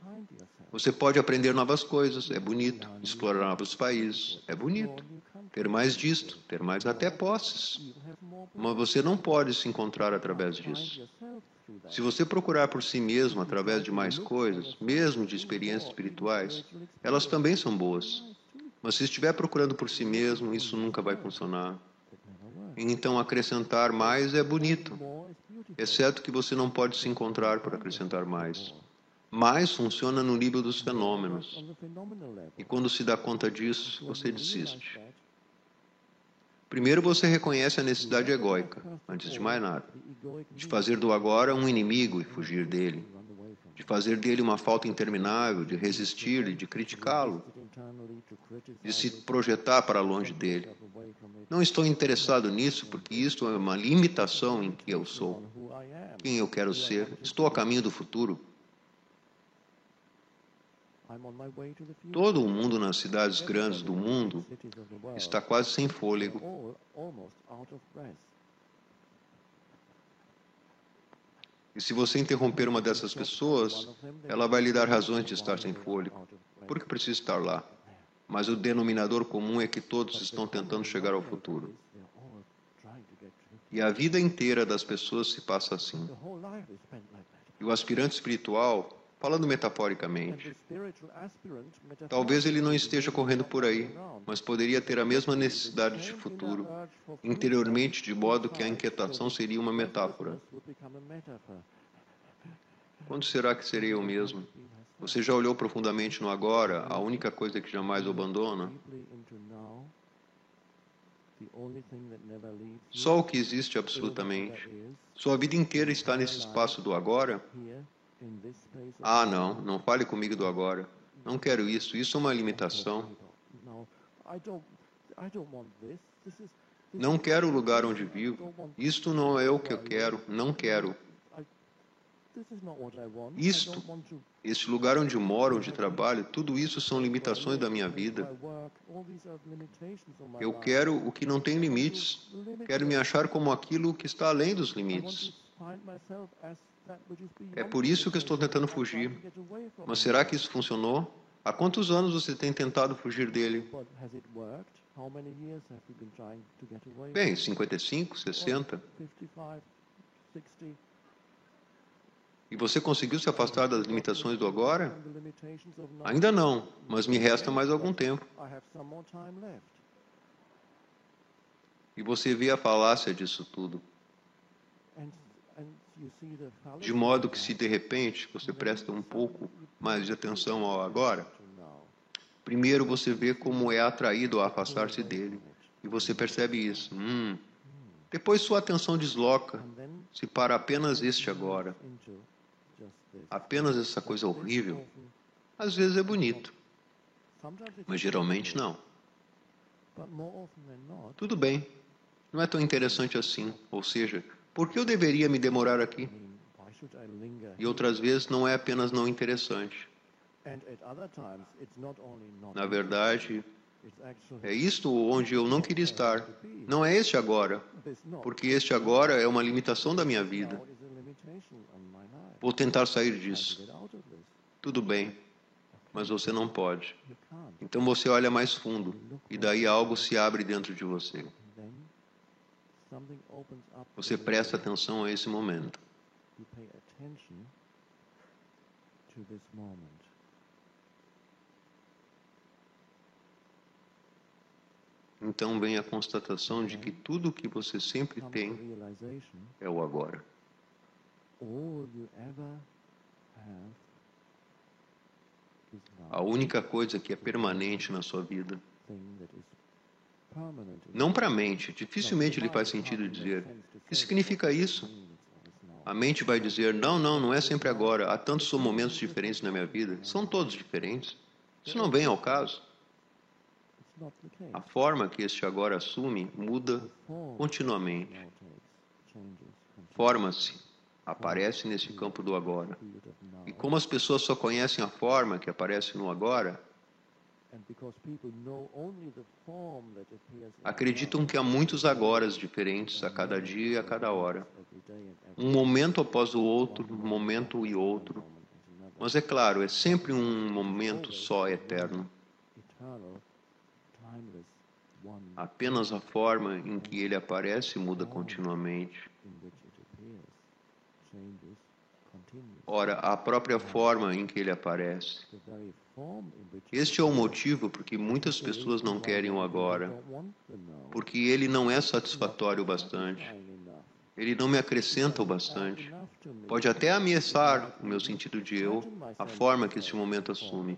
Você pode aprender novas coisas, é bonito. Explorar novos países, é bonito. Ter mais disto, ter mais até posses. Mas você não pode se encontrar através disso. Se você procurar por si mesmo através de mais coisas, mesmo de experiências espirituais, elas também são boas. Mas se estiver procurando por si mesmo, isso nunca vai funcionar. Então acrescentar mais é bonito. Exceto que você não pode se encontrar por acrescentar mais. Mais funciona no nível dos fenômenos. E quando se dá conta disso, você desiste. Primeiro você reconhece a necessidade egóica, antes de mais nada, de fazer do agora um inimigo e fugir dele, de fazer dele uma falta interminável, de resistir e de criticá-lo, de se projetar para longe dele. Não estou interessado nisso porque isto é uma limitação em que eu sou. Quem eu quero ser. Estou a caminho do futuro. Todo o mundo nas cidades grandes do mundo está quase sem fôlego. E se você interromper uma dessas pessoas, ela vai lhe dar razões de estar sem fôlego. Por que precisa estar lá? Mas o denominador comum é que todos estão tentando chegar ao futuro. They're all trying to get to E a vida inteira das pessoas se passa assim. E o aspirante espiritual, falando And metaforicamente, talvez ele não esteja correndo por aí, mas poderia ter a mesma necessidade de futuro, interiormente, de modo que a inquietação seria uma metáfora. Quando será que serei eu mesmo? Você já olhou profundamente no agora, a única coisa que jamais o abandona? Só o que existe absolutamente. Sua vida inteira está nesse espaço do agora? Ah, não, não fale comigo do agora. Não quero isso, isso é uma limitação. Não quero o lugar onde vivo. Isto não é o que eu quero, não quero. Isto, este lugar onde moro, onde trabalho, tudo isso são limitações da minha vida. Eu quero o que não tem limites. Quero me achar como aquilo que está além dos limites. É por isso que estou tentando fugir. Mas será que isso funcionou? Há quantos anos você tem tentado fugir dele? Bem, 55, 60. E você conseguiu se afastar das limitações do agora? Ainda não, mas me resta mais algum tempo. E você vê a falácia disso tudo. De modo que, se de repente você presta um pouco mais de atenção ao agora, primeiro você vê como é atraído a afastar-se dele. E você percebe isso. Hum. Depois sua atenção desloca, se para apenas este agora. Apenas essa coisa horrível. Às vezes é bonito, mas geralmente não. Tudo bem, não é tão interessante assim. Ou seja, por que eu deveria me demorar aqui? E outras vezes não é apenas não interessante. Na verdade, É isto onde eu não queria estar. Não é este agora, porque este agora é uma limitação da minha vida. Vou tentar sair disso. Tudo bem, mas você não pode. Então você olha mais fundo e daí algo se abre dentro de você. Você presta atenção a esse momento. Então vem a constatação de que tudo o que você sempre tem é o agora. A única coisa que é permanente na sua vida. Não para a mente, dificilmente lhe faz sentido dizer. O que significa isso? A mente vai dizer: não, não, não é sempre agora. Há tantos momentos diferentes na minha vida. São todos diferentes. Isso não vem ao caso. A forma que este agora assume muda continuamente. Forma-se, aparece nesse campo do agora. E como as pessoas só conhecem a forma que aparece no agora, acreditam que há muitos agoras diferentes a cada dia e a cada hora. Um momento após o outro, um momento e outro. Mas é claro, é sempre um momento só eterno. Apenas a forma em que ele aparece muda continuamente. Ora, a própria forma em que ele aparece. Este é o motivo por que muitas pessoas não querem o agora, porque ele não é satisfatório o bastante. Ele não me acrescenta o bastante. Pode até ameaçar o meu sentido de eu, a forma que este momento assume.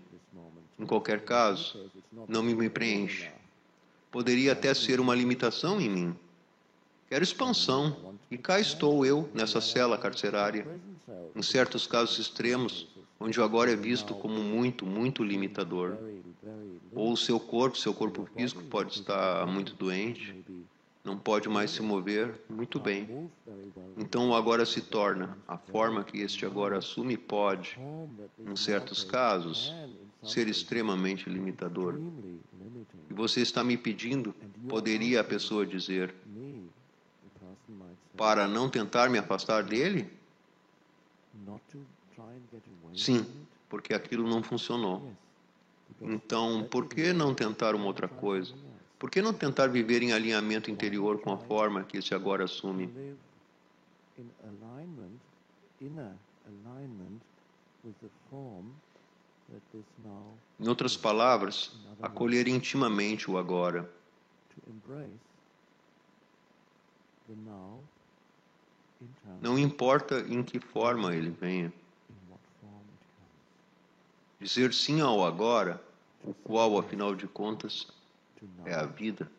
Em qualquer caso, não me preenche. Poderia até ser uma limitação em mim. Quero expansão, e cá estou eu nessa cela carcerária. Em certos casos extremos, onde o agora é visto como muito, muito limitador. Ou o seu corpo, seu corpo físico pode estar muito doente, não pode mais se mover, muito bem. Então o agora se torna, a forma que este agora assume pode, em certos casos, ser extremamente limitador. E você está me pedindo, poderia a pessoa dizer, para não tentar me afastar dele? Sim, porque aquilo não funcionou. Então, por que não tentar uma outra coisa? Por que não tentar viver em alinhamento interior com a forma que este agora assume? Em outras palavras, acolher intimamente o agora. Não importa em que forma ele venha. Dizer sim ao agora, o qual, afinal de contas, é a vida.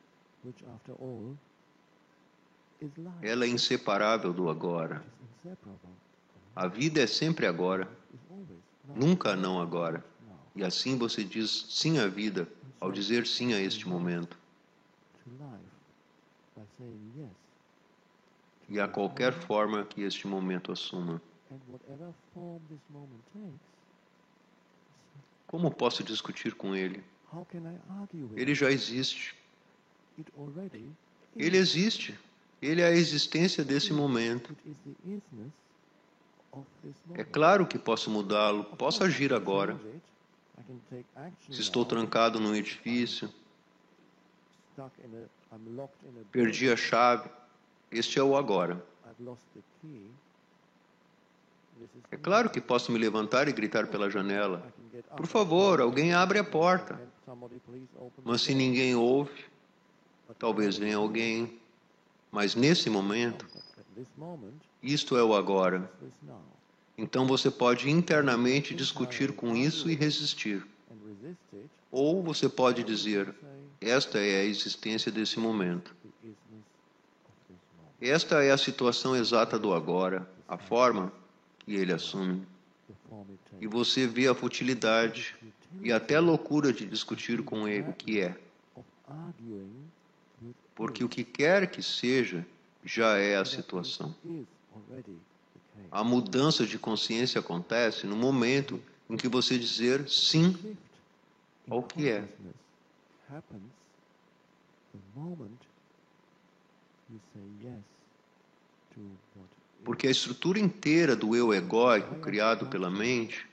Ela é inseparável do agora. A vida é sempre agora, nunca não agora. E assim você diz sim à vida ao dizer sim a este momento. E a qualquer forma que este momento assuma. Como posso discutir com ele? Ele já existe. Ele existe. Ele é a existência desse momento. É claro que posso mudá-lo, posso agir agora. Se estou trancado num edifício, perdi a chave, este é o agora. É claro que posso me levantar e gritar pela janela: Por favor, alguém abre a porta. Mas se ninguém ouve, talvez venha alguém. Mas nesse momento, isto é o agora. Então você pode internamente discutir com isso e resistir. Ou você pode dizer: esta é a existência desse momento. Esta é a situação exata do agora, a forma que ele assume. E você vê a futilidade e até a loucura de discutir com ele o que é. Porque o que quer que seja já é a situação. A mudança de consciência acontece no momento em que você dizer sim ao que é. happens the moment you say yes to what is Porque a estrutura inteira do eu egóico criado pela mente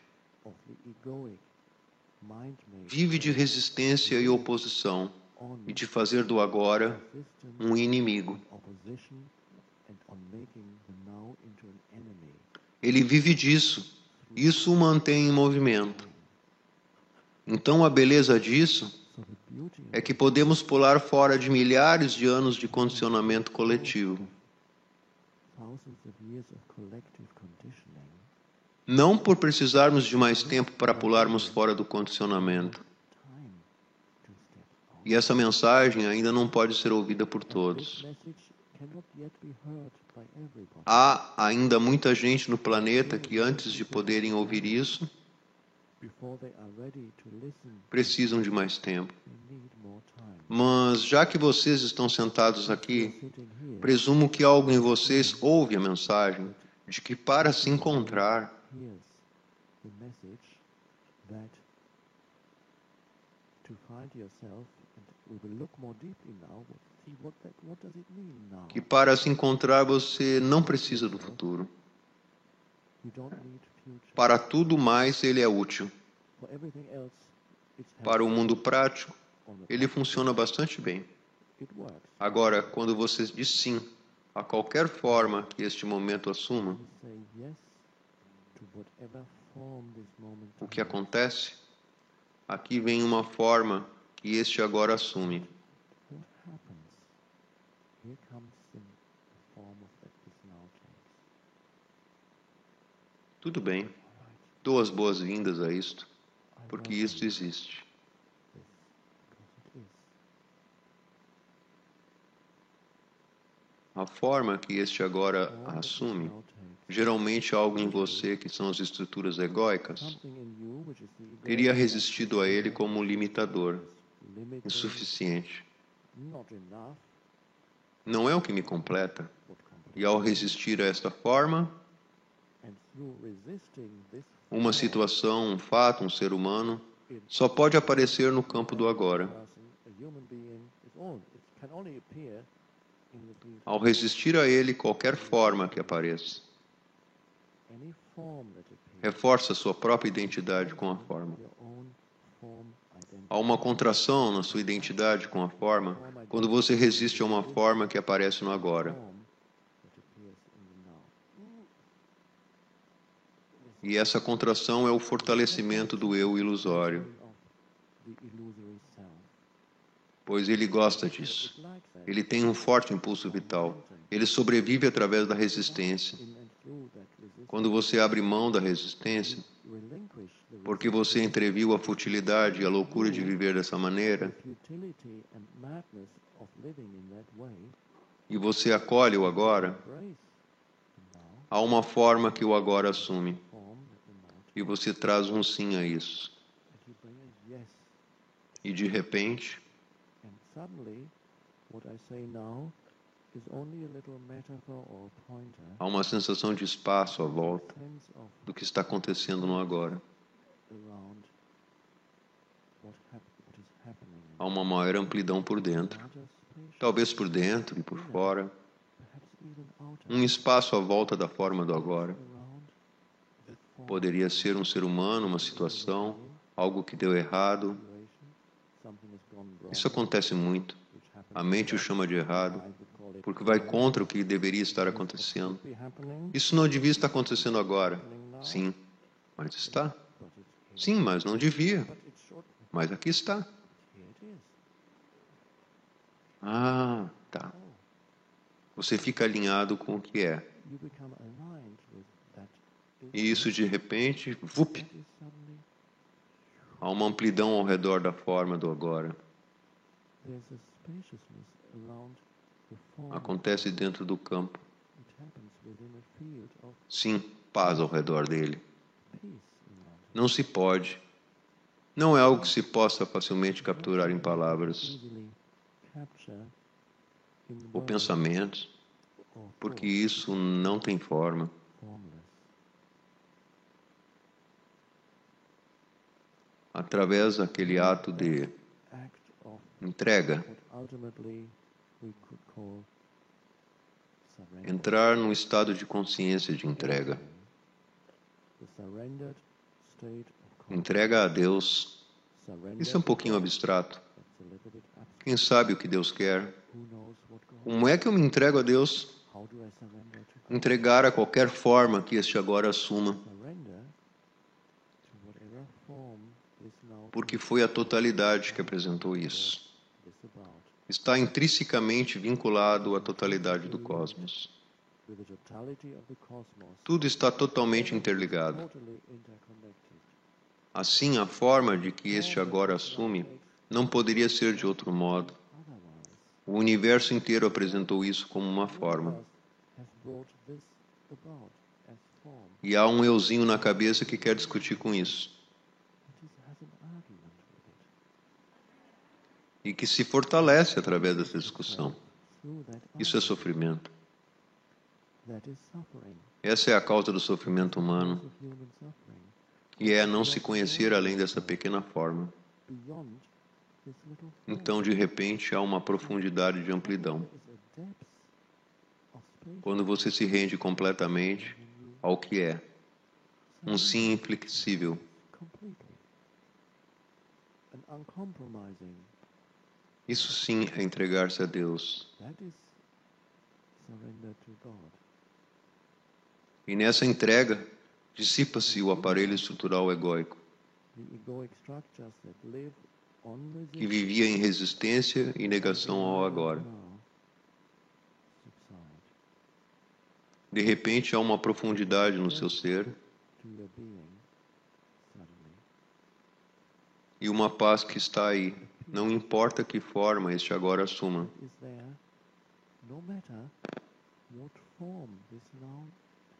vive de resistência e oposição e de fazer do agora um inimigo. Ele vive disso. Isso o mantém em movimento. Então a beleza disso é que podemos pular fora de milhares de anos de condicionamento coletivo. Não por precisarmos de mais tempo para pularmos fora do condicionamento. E essa mensagem ainda não pode ser ouvida por todos. Há ainda muita gente no planeta que, antes de poderem ouvir isso, precisam de mais tempo. Mas já que vocês estão sentados aqui, presumo que algo em vocês ouve a mensagem de que para se encontrar que para se encontrar você não precisa do futuro. Para tudo mais ele é útil. Para o mundo prático, ele funciona bastante bem. Agora, quando você diz sim a qualquer forma que este momento assuma, o que acontece? Aqui vem uma forma que este agora assume. Tudo bem, dou as boas-vindas a isto, porque isto existe. this because it is. A forma que este agora assume, geralmente algo em você que são as estruturas egóicas, teria resistido a ele como limitador, insuficiente. Não é o que me completa. E ao resistir a esta forma, uma situação, um fato, um ser humano, só pode aparecer no campo do agora. Ao resistir a ele, qualquer forma que apareça, reforça sua própria identidade com a forma. Há uma contração na sua identidade com a forma quando você resiste a uma forma que aparece no agora. E essa contração é o fortalecimento do eu ilusório, Of the illusory self. Pois ele gosta disso. Ele tem um forte impulso vital. Ele sobrevive através da resistência. Quando você abre mão da resistência, porque você entreviu a futilidade e a loucura de viver dessa maneira, e você acolhe o agora, há uma forma que o agora assume, e você traz um sim a isso. E de repente, suddenly, what I say now is only a little metaphor or pointer, há uma sensação de espaço à volta do que está acontecendo no agora. around what, hap- what is happening. Há uma maior amplidão por dentro, talvez por dentro e por fora, um espaço à volta da forma do agora. Poderia ser um ser humano, uma situação, algo que deu errado. Isso acontece muito. A mente o chama de errado, porque vai contra o que deveria estar acontecendo. Isso não devia estar acontecendo agora. Sim, mas está. Sim, mas não devia. Mas aqui está. Ah, tá. Você fica alinhado com o que é. E isso de repente, vup, há uma amplidão ao redor da forma do agora. there's a spaciousness around the form. Acontece dentro do campo. Sim, paz ao redor dele. Não se pode. Não é algo que se possa facilmente capturar em palavras ou pensamentos, or porque isso não tem forma. Através daquele ato de Entrega. Entrar num estado de consciência de entrega. Entrega a Deus. Isso é um pouquinho abstrato. Quem sabe o que Deus quer? Como é que eu me entrego a Deus? Entregar a qualquer forma que este agora assuma, porque foi a totalidade que apresentou isso. Está intrinsecamente vinculado à totalidade do cosmos. Tudo está totalmente interligado. Assim, a forma de que este agora assume não poderia ser de outro modo. O universo inteiro apresentou isso como uma forma. E há um euzinho na cabeça que quer discutir com isso. It is, has an argument with it. E que se fortalece através dessa discussão. Isso é sofrimento. Essa é a causa do sofrimento humano, e é não se conhecer além dessa pequena forma. Então, de repente, há uma profundidade de amplidão. Quando você se rende completamente ao que é, um sim inflexível. Isso sim é entregar-se a Deus. E nessa entrega, dissipa-se o aparelho estrutural egóico, The egoic structures that live on que vivia em resistência e negação ao agora. De repente, há uma profundidade no seu ser e uma paz que está aí, não importa que forma este agora assuma.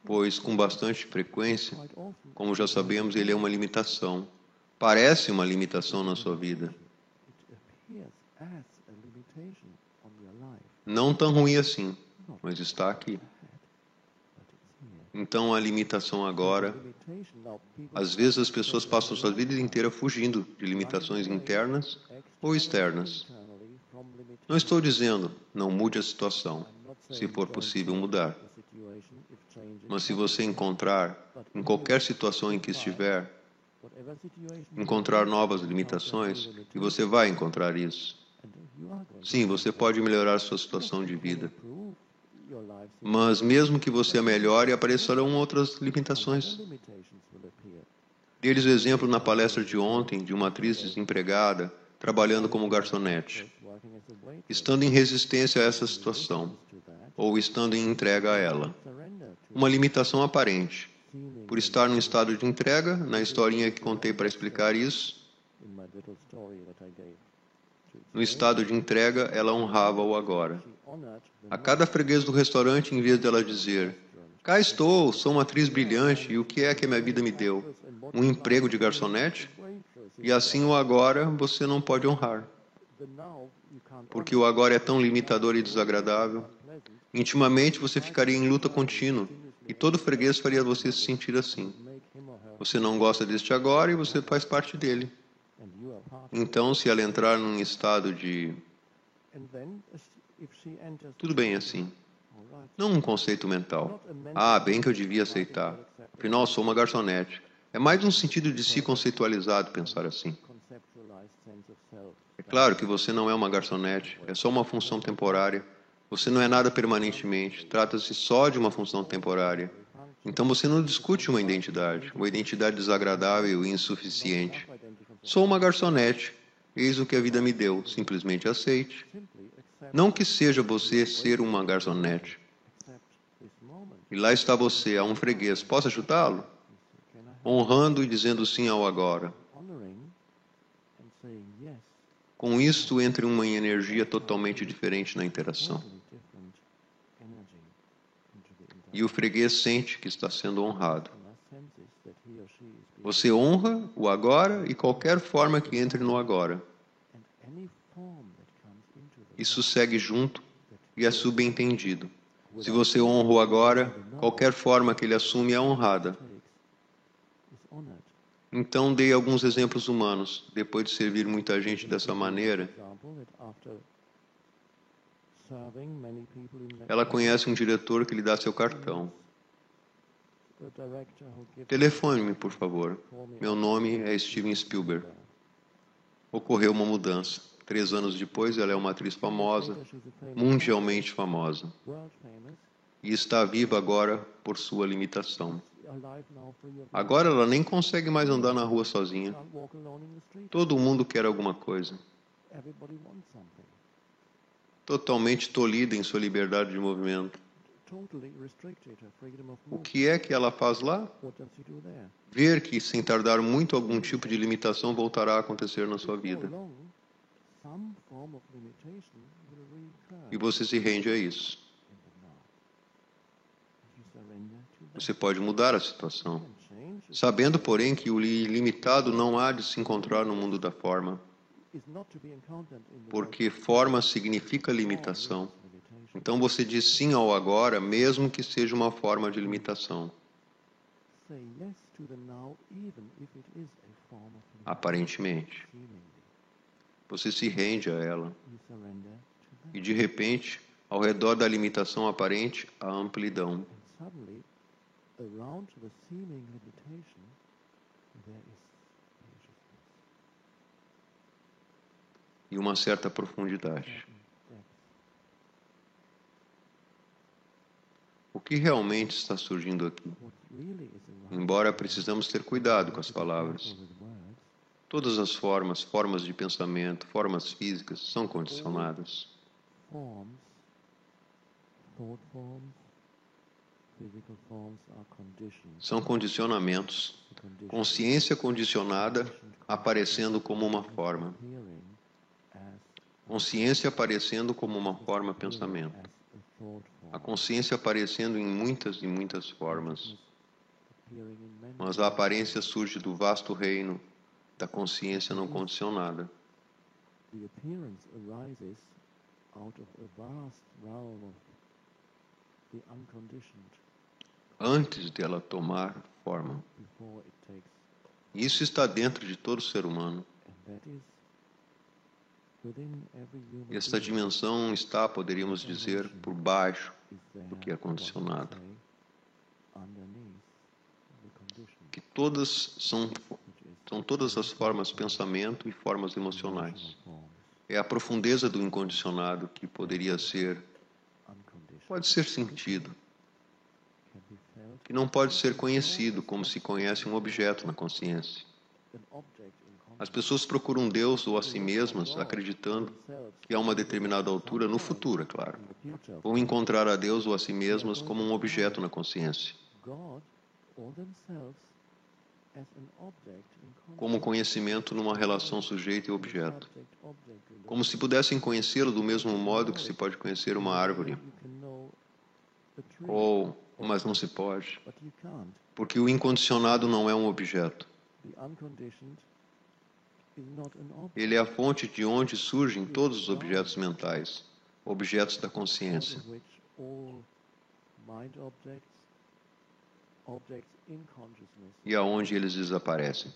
Pois, com bastante frequência, como já sabemos, ele é uma limitação. Parece uma limitação na sua vida. Não tão ruim assim, mas está aqui. Então, a limitação agora. Às vezes, as pessoas passam sua vida inteira fugindo de limitações internas ou externas. Não estou dizendo, não mude a situação, se for possível mudar. Mas se você encontrar, em qualquer situação em que estiver, encontrar novas limitações, e você vai encontrar isso. Sim, você pode melhorar sua situação de vida. Mas mesmo que você melhore, aparecerão outras limitações. Deles o exemplo na palestra de ontem de uma atriz desempregada trabalhando como garçonete, estando em resistência a essa situação, ou estando em entrega a ela. Uma limitação aparente. Por estar num estado de entrega, na historinha que contei para explicar isso, no estado de entrega, ela honrava o agora. A cada freguês do restaurante, em vez dela dizer: Cá estou, sou uma atriz brilhante e o que é que a minha vida me deu? Um emprego de garçonete? E assim o agora você não pode honrar, porque o agora é tão limitador e desagradável. Intimamente você ficaria em luta contínua e todo freguês faria você se sentir assim. Você não gosta deste agora e você faz parte dele. Então, se ela entrar num estado de Tudo bem assim, não um conceito mental. Ah, bem que eu devia aceitar. Afinal, sou uma garçonete. É mais um sentido de si conceitualizado pensar assim. É claro que você não é uma garçonete, é só uma função temporária. Você não é nada permanentemente, trata-se só de uma função temporária. Então você não discute uma identidade, uma identidade desagradável e insuficiente. Sou uma garçonete, eis o que a vida me deu, simplesmente aceite. Não que seja você ser uma garçonete. E lá está você, a um freguês. Posso ajudá-lo? Honrando e dizendo sim ao agora. Com isto, entre uma energia totalmente diferente na interação. E o freguês sente que está sendo honrado. Você honra o agora e qualquer forma que entre no agora. and any form that comes into the Isso segue junto e é subentendido. Se você honra o agora, qualquer forma que ele assume é honrada. Então dei alguns exemplos humanos. Depois de servir muita gente dessa maneira, ela conhece um diretor que lhe dá seu cartão. Telefone-me, por favor. Meu nome é Steven Spielberg. Ocorreu uma mudança. Três anos depois, ela é uma atriz famosa, mundialmente famosa. E está viva agora por sua limitação. Agora ela nem consegue mais andar na rua sozinha. Todo mundo quer alguma coisa. Totalmente tolhida em sua liberdade de movimento. O que é que ela faz lá? Ver que, sem tardar muito, algum tipo de limitação voltará a acontecer na sua vida. E você se rende a isso. Você pode mudar a situação, sabendo, porém, que o ilimitado não há de se encontrar no mundo da forma, porque forma significa limitação. Então você diz sim ao agora, mesmo que seja uma forma de limitação. Aparentemente. Você se rende a ela. E de repente, ao redor da limitação aparente, há amplidão. E uma certa profundidade. O que realmente está surgindo aqui? Embora precisamos ter cuidado com as palavras. Todas as formas, formas de pensamento, formas físicas, são condicionadas. São condicionamentos. Consciência condicionada aparecendo como uma forma. Consciência aparecendo como uma forma pensamento. A consciência aparecendo em muitas e muitas formas. Mas a aparência surge do vasto reino da consciência não condicionada. Antes dela tomar forma. Isso está dentro de todo ser humano. Esta dimensão está, poderíamos dizer, por baixo do que é condicionado. Que todas são são todas as formas pensamento e formas emocionais. É a profundeza do incondicionado que poderia ser, pode ser sentido, que não pode ser conhecido como se conhece um objeto na consciência. As pessoas procuram Deus ou a si mesmas acreditando que a uma determinada altura, no futuro, é claro, vão encontrar a Deus ou a si mesmas como um objeto na consciência como conhecimento numa relação sujeito e objeto. Como se pudessem conhecê-lo do mesmo modo que se pode conhecer uma árvore. Ou, mas não se pode. Porque o incondicionado não é um objeto. Ele é a fonte de onde surgem todos os objetos mentais, objetos da consciência e aonde eles desaparecem.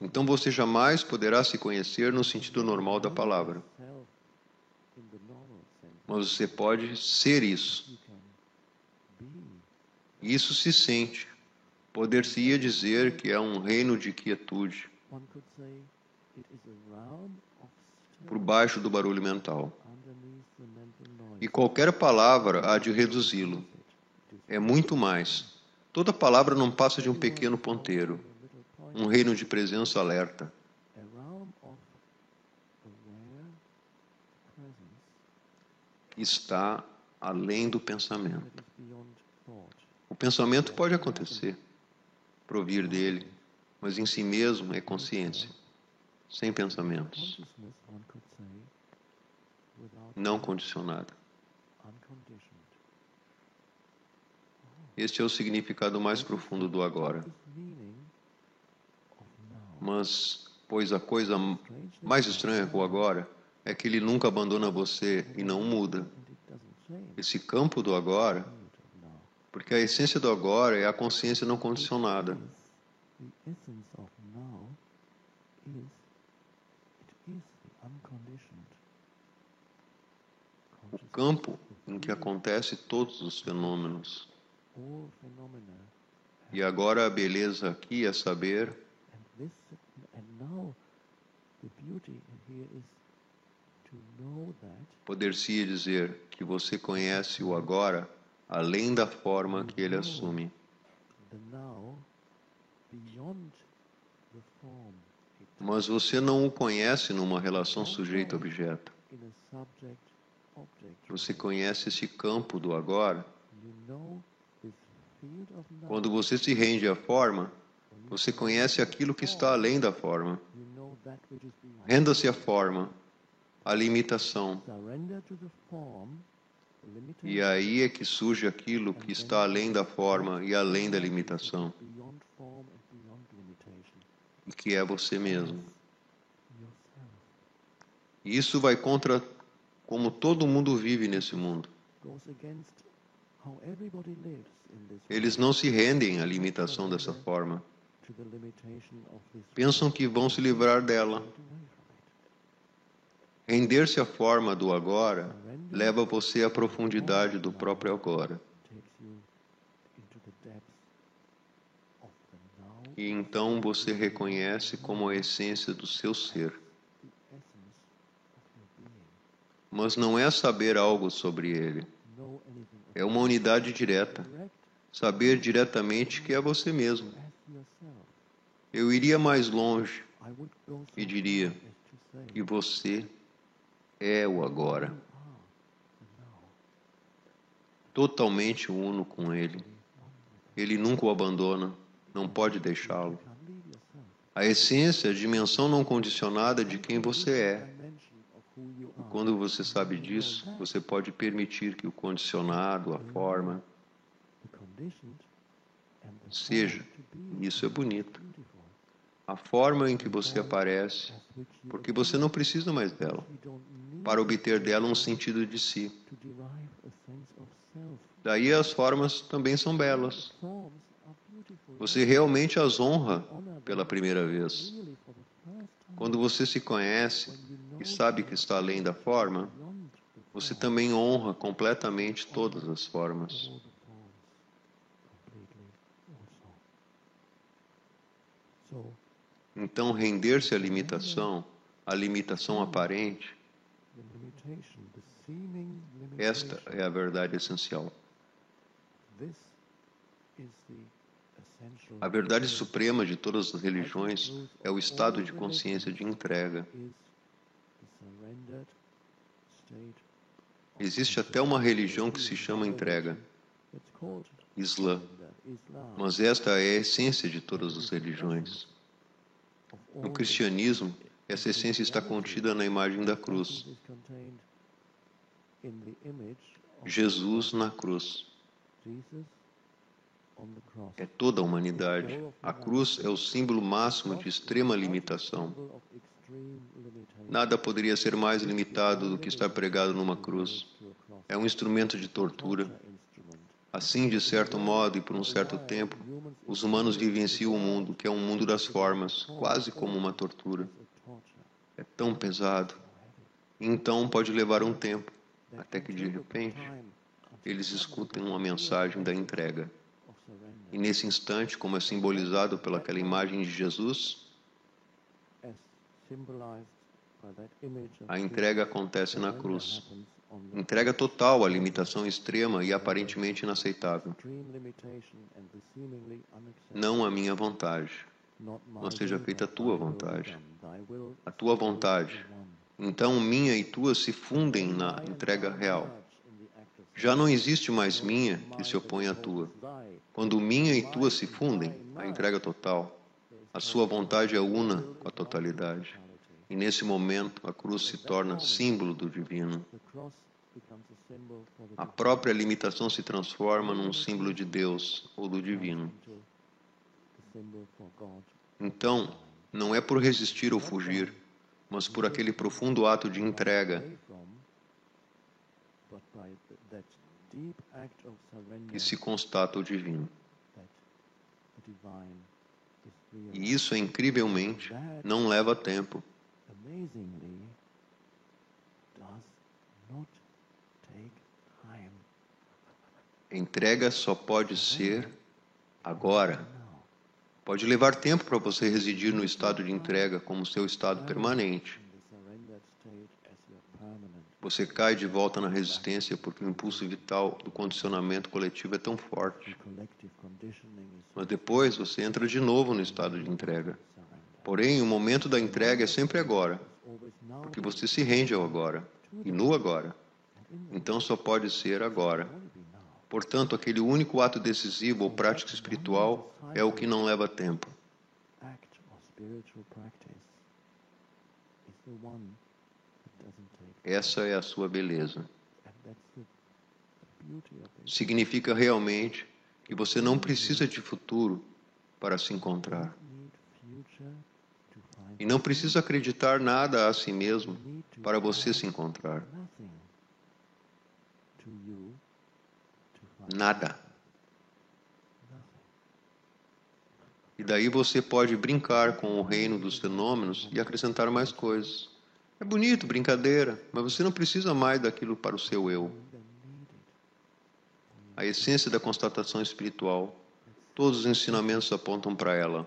Então você jamais poderá se conhecer no sentido normal da palavra. Mas você pode ser isso. Isso se sente. Poder-se-ia dizer que é um reino de quietude por baixo do barulho mental. E qualquer palavra há de reduzi-lo. É muito mais. Toda palavra não passa de um pequeno ponteiro, um reino de presença alerta. Está além do pensamento. O pensamento pode acontecer, provir dele, mas em si mesmo é consciência, sem pensamentos, não condicionada. Este é o significado mais profundo do agora. Mas, pois a coisa mais estranha com o agora é que ele nunca abandona você e não muda. Esse campo do agora, porque a essência do agora é a consciência não condicionada. O campo em que acontece todos os fenômenos. E agora a beleza aqui é saber poder-se dizer que você conhece o agora além da forma que ele assume. Mas você não o conhece numa relação sujeito-objeto. Você conhece esse campo do agora. Quando você se rende à forma, você conhece aquilo que está além da forma. Renda-se à forma, à limitação. E aí é que surge aquilo que está além da forma e além da limitação, e que é você mesmo. E isso vai contra como todo mundo vive nesse mundo. Eles não se rendem à limitação dessa forma. Pensam que vão se livrar dela. Render-se à forma do agora leva você à profundidade do próprio agora. E então você reconhece como a essência do seu ser. Mas não é saber algo sobre ele. É uma unidade direta. Saber diretamente que é você mesmo. Eu iria mais longe e diria que você é o agora, totalmente uno com ele. Ele nunca o abandona, não pode deixá-lo. A essência, a dimensão não condicionada de quem você é. Are. Quando você sabe disso, você pode permitir que o condicionado, a forma, And the seja. be Isso é bonito. A forma em que você aparece, as which you porque você não precisa mais dela, para obter dela um sentido de si. Daí as formas também são belas. Você realmente as honra pela primeira vez. Quando você se conhece e sabe que está além da forma, você também honra completamente todas as formas. Então, render-se à limitação, à limitação aparente, esta é a verdade essencial. A verdade suprema de todas as religiões é o estado de consciência de entrega. Existe até uma religião que se chama entrega, Islã, mas esta é a essência de todas as religiões. No cristianismo, essa essência está contida na imagem da cruz. Jesus na cruz. É toda a humanidade. A cruz é o símbolo máximo de extrema limitação. Nada poderia ser mais limitado do que estar pregado numa cruz. É um instrumento de tortura. Assim, de certo modo e por um certo tempo, os humanos vivenciam o mundo, que é um mundo das formas, quase como uma tortura. É tão pesado. Então pode levar um tempo, até que de repente eles escutem uma mensagem da entrega. E nesse instante, como é simbolizado pelaquela imagem de Jesus, of a entrega acontece na cruz. Entrega total à limitação extrema e aparentemente inaceitável. Não a minha vontade, mas seja feita a tua vontade. a tua vontade. Então minha e tua se fundem na entrega real. Já não existe mais minha que se opõe à tua. Quando minha e tua se fundem, a entrega total, a sua vontade é una com a totalidade. E nesse momento, a cruz se torna símbolo do divino. A própria limitação se transforma num símbolo de Deus ou do divino. Então, não é por resistir ou fugir, mas por aquele profundo ato de entrega que se constata o divino. E isso, incrivelmente, não leva tempo. Amazingly does not take time. Entrega só pode ser agora. Pode levar tempo para você residir no estado de entrega como seu estado permanente. Você cai de volta na resistência porque o impulso vital do condicionamento coletivo é tão forte. Mas depois você entra de novo no estado de entrega. Porém, o momento da entrega é sempre agora, porque você se rende ao agora e no agora. Então só pode ser agora. Portanto, aquele único ato decisivo ou prática espiritual é o que não leva tempo. Essa é a sua beleza. Significa realmente que você não precisa de futuro para se encontrar. E não precisa acreditar nada a si mesmo para você se encontrar. Nada. E daí você pode brincar com o reino dos fenômenos e acrescentar mais coisas. É bonito, brincadeira, mas você não precisa mais daquilo para o seu eu. A essência da constatação espiritual, todos os ensinamentos apontam para ela.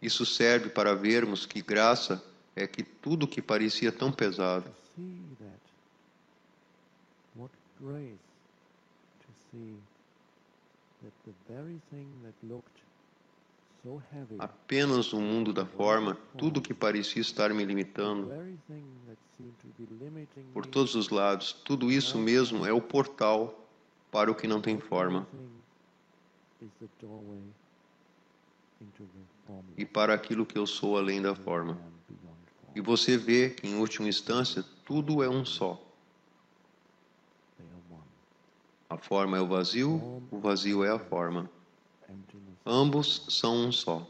Isso serve para vermos que graça é que tudo que parecia tão pesado. Apenas no mundo da forma, tudo que parecia estar me limitando. Por todos os lados, tudo isso mesmo é o portal para o que não tem forma e para aquilo que eu sou além da forma. E você vê que, em última instância, tudo é um só. A forma é o vazio, o vazio é a forma. Ambos são um só.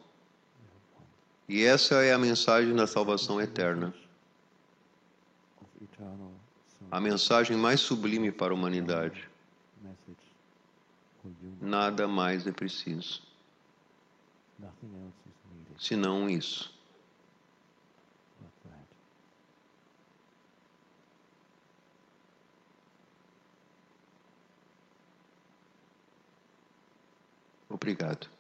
E essa é a mensagem da salvação eterna, a mensagem mais sublime para a humanidade. Nada mais é preciso, senão isso. Obrigado.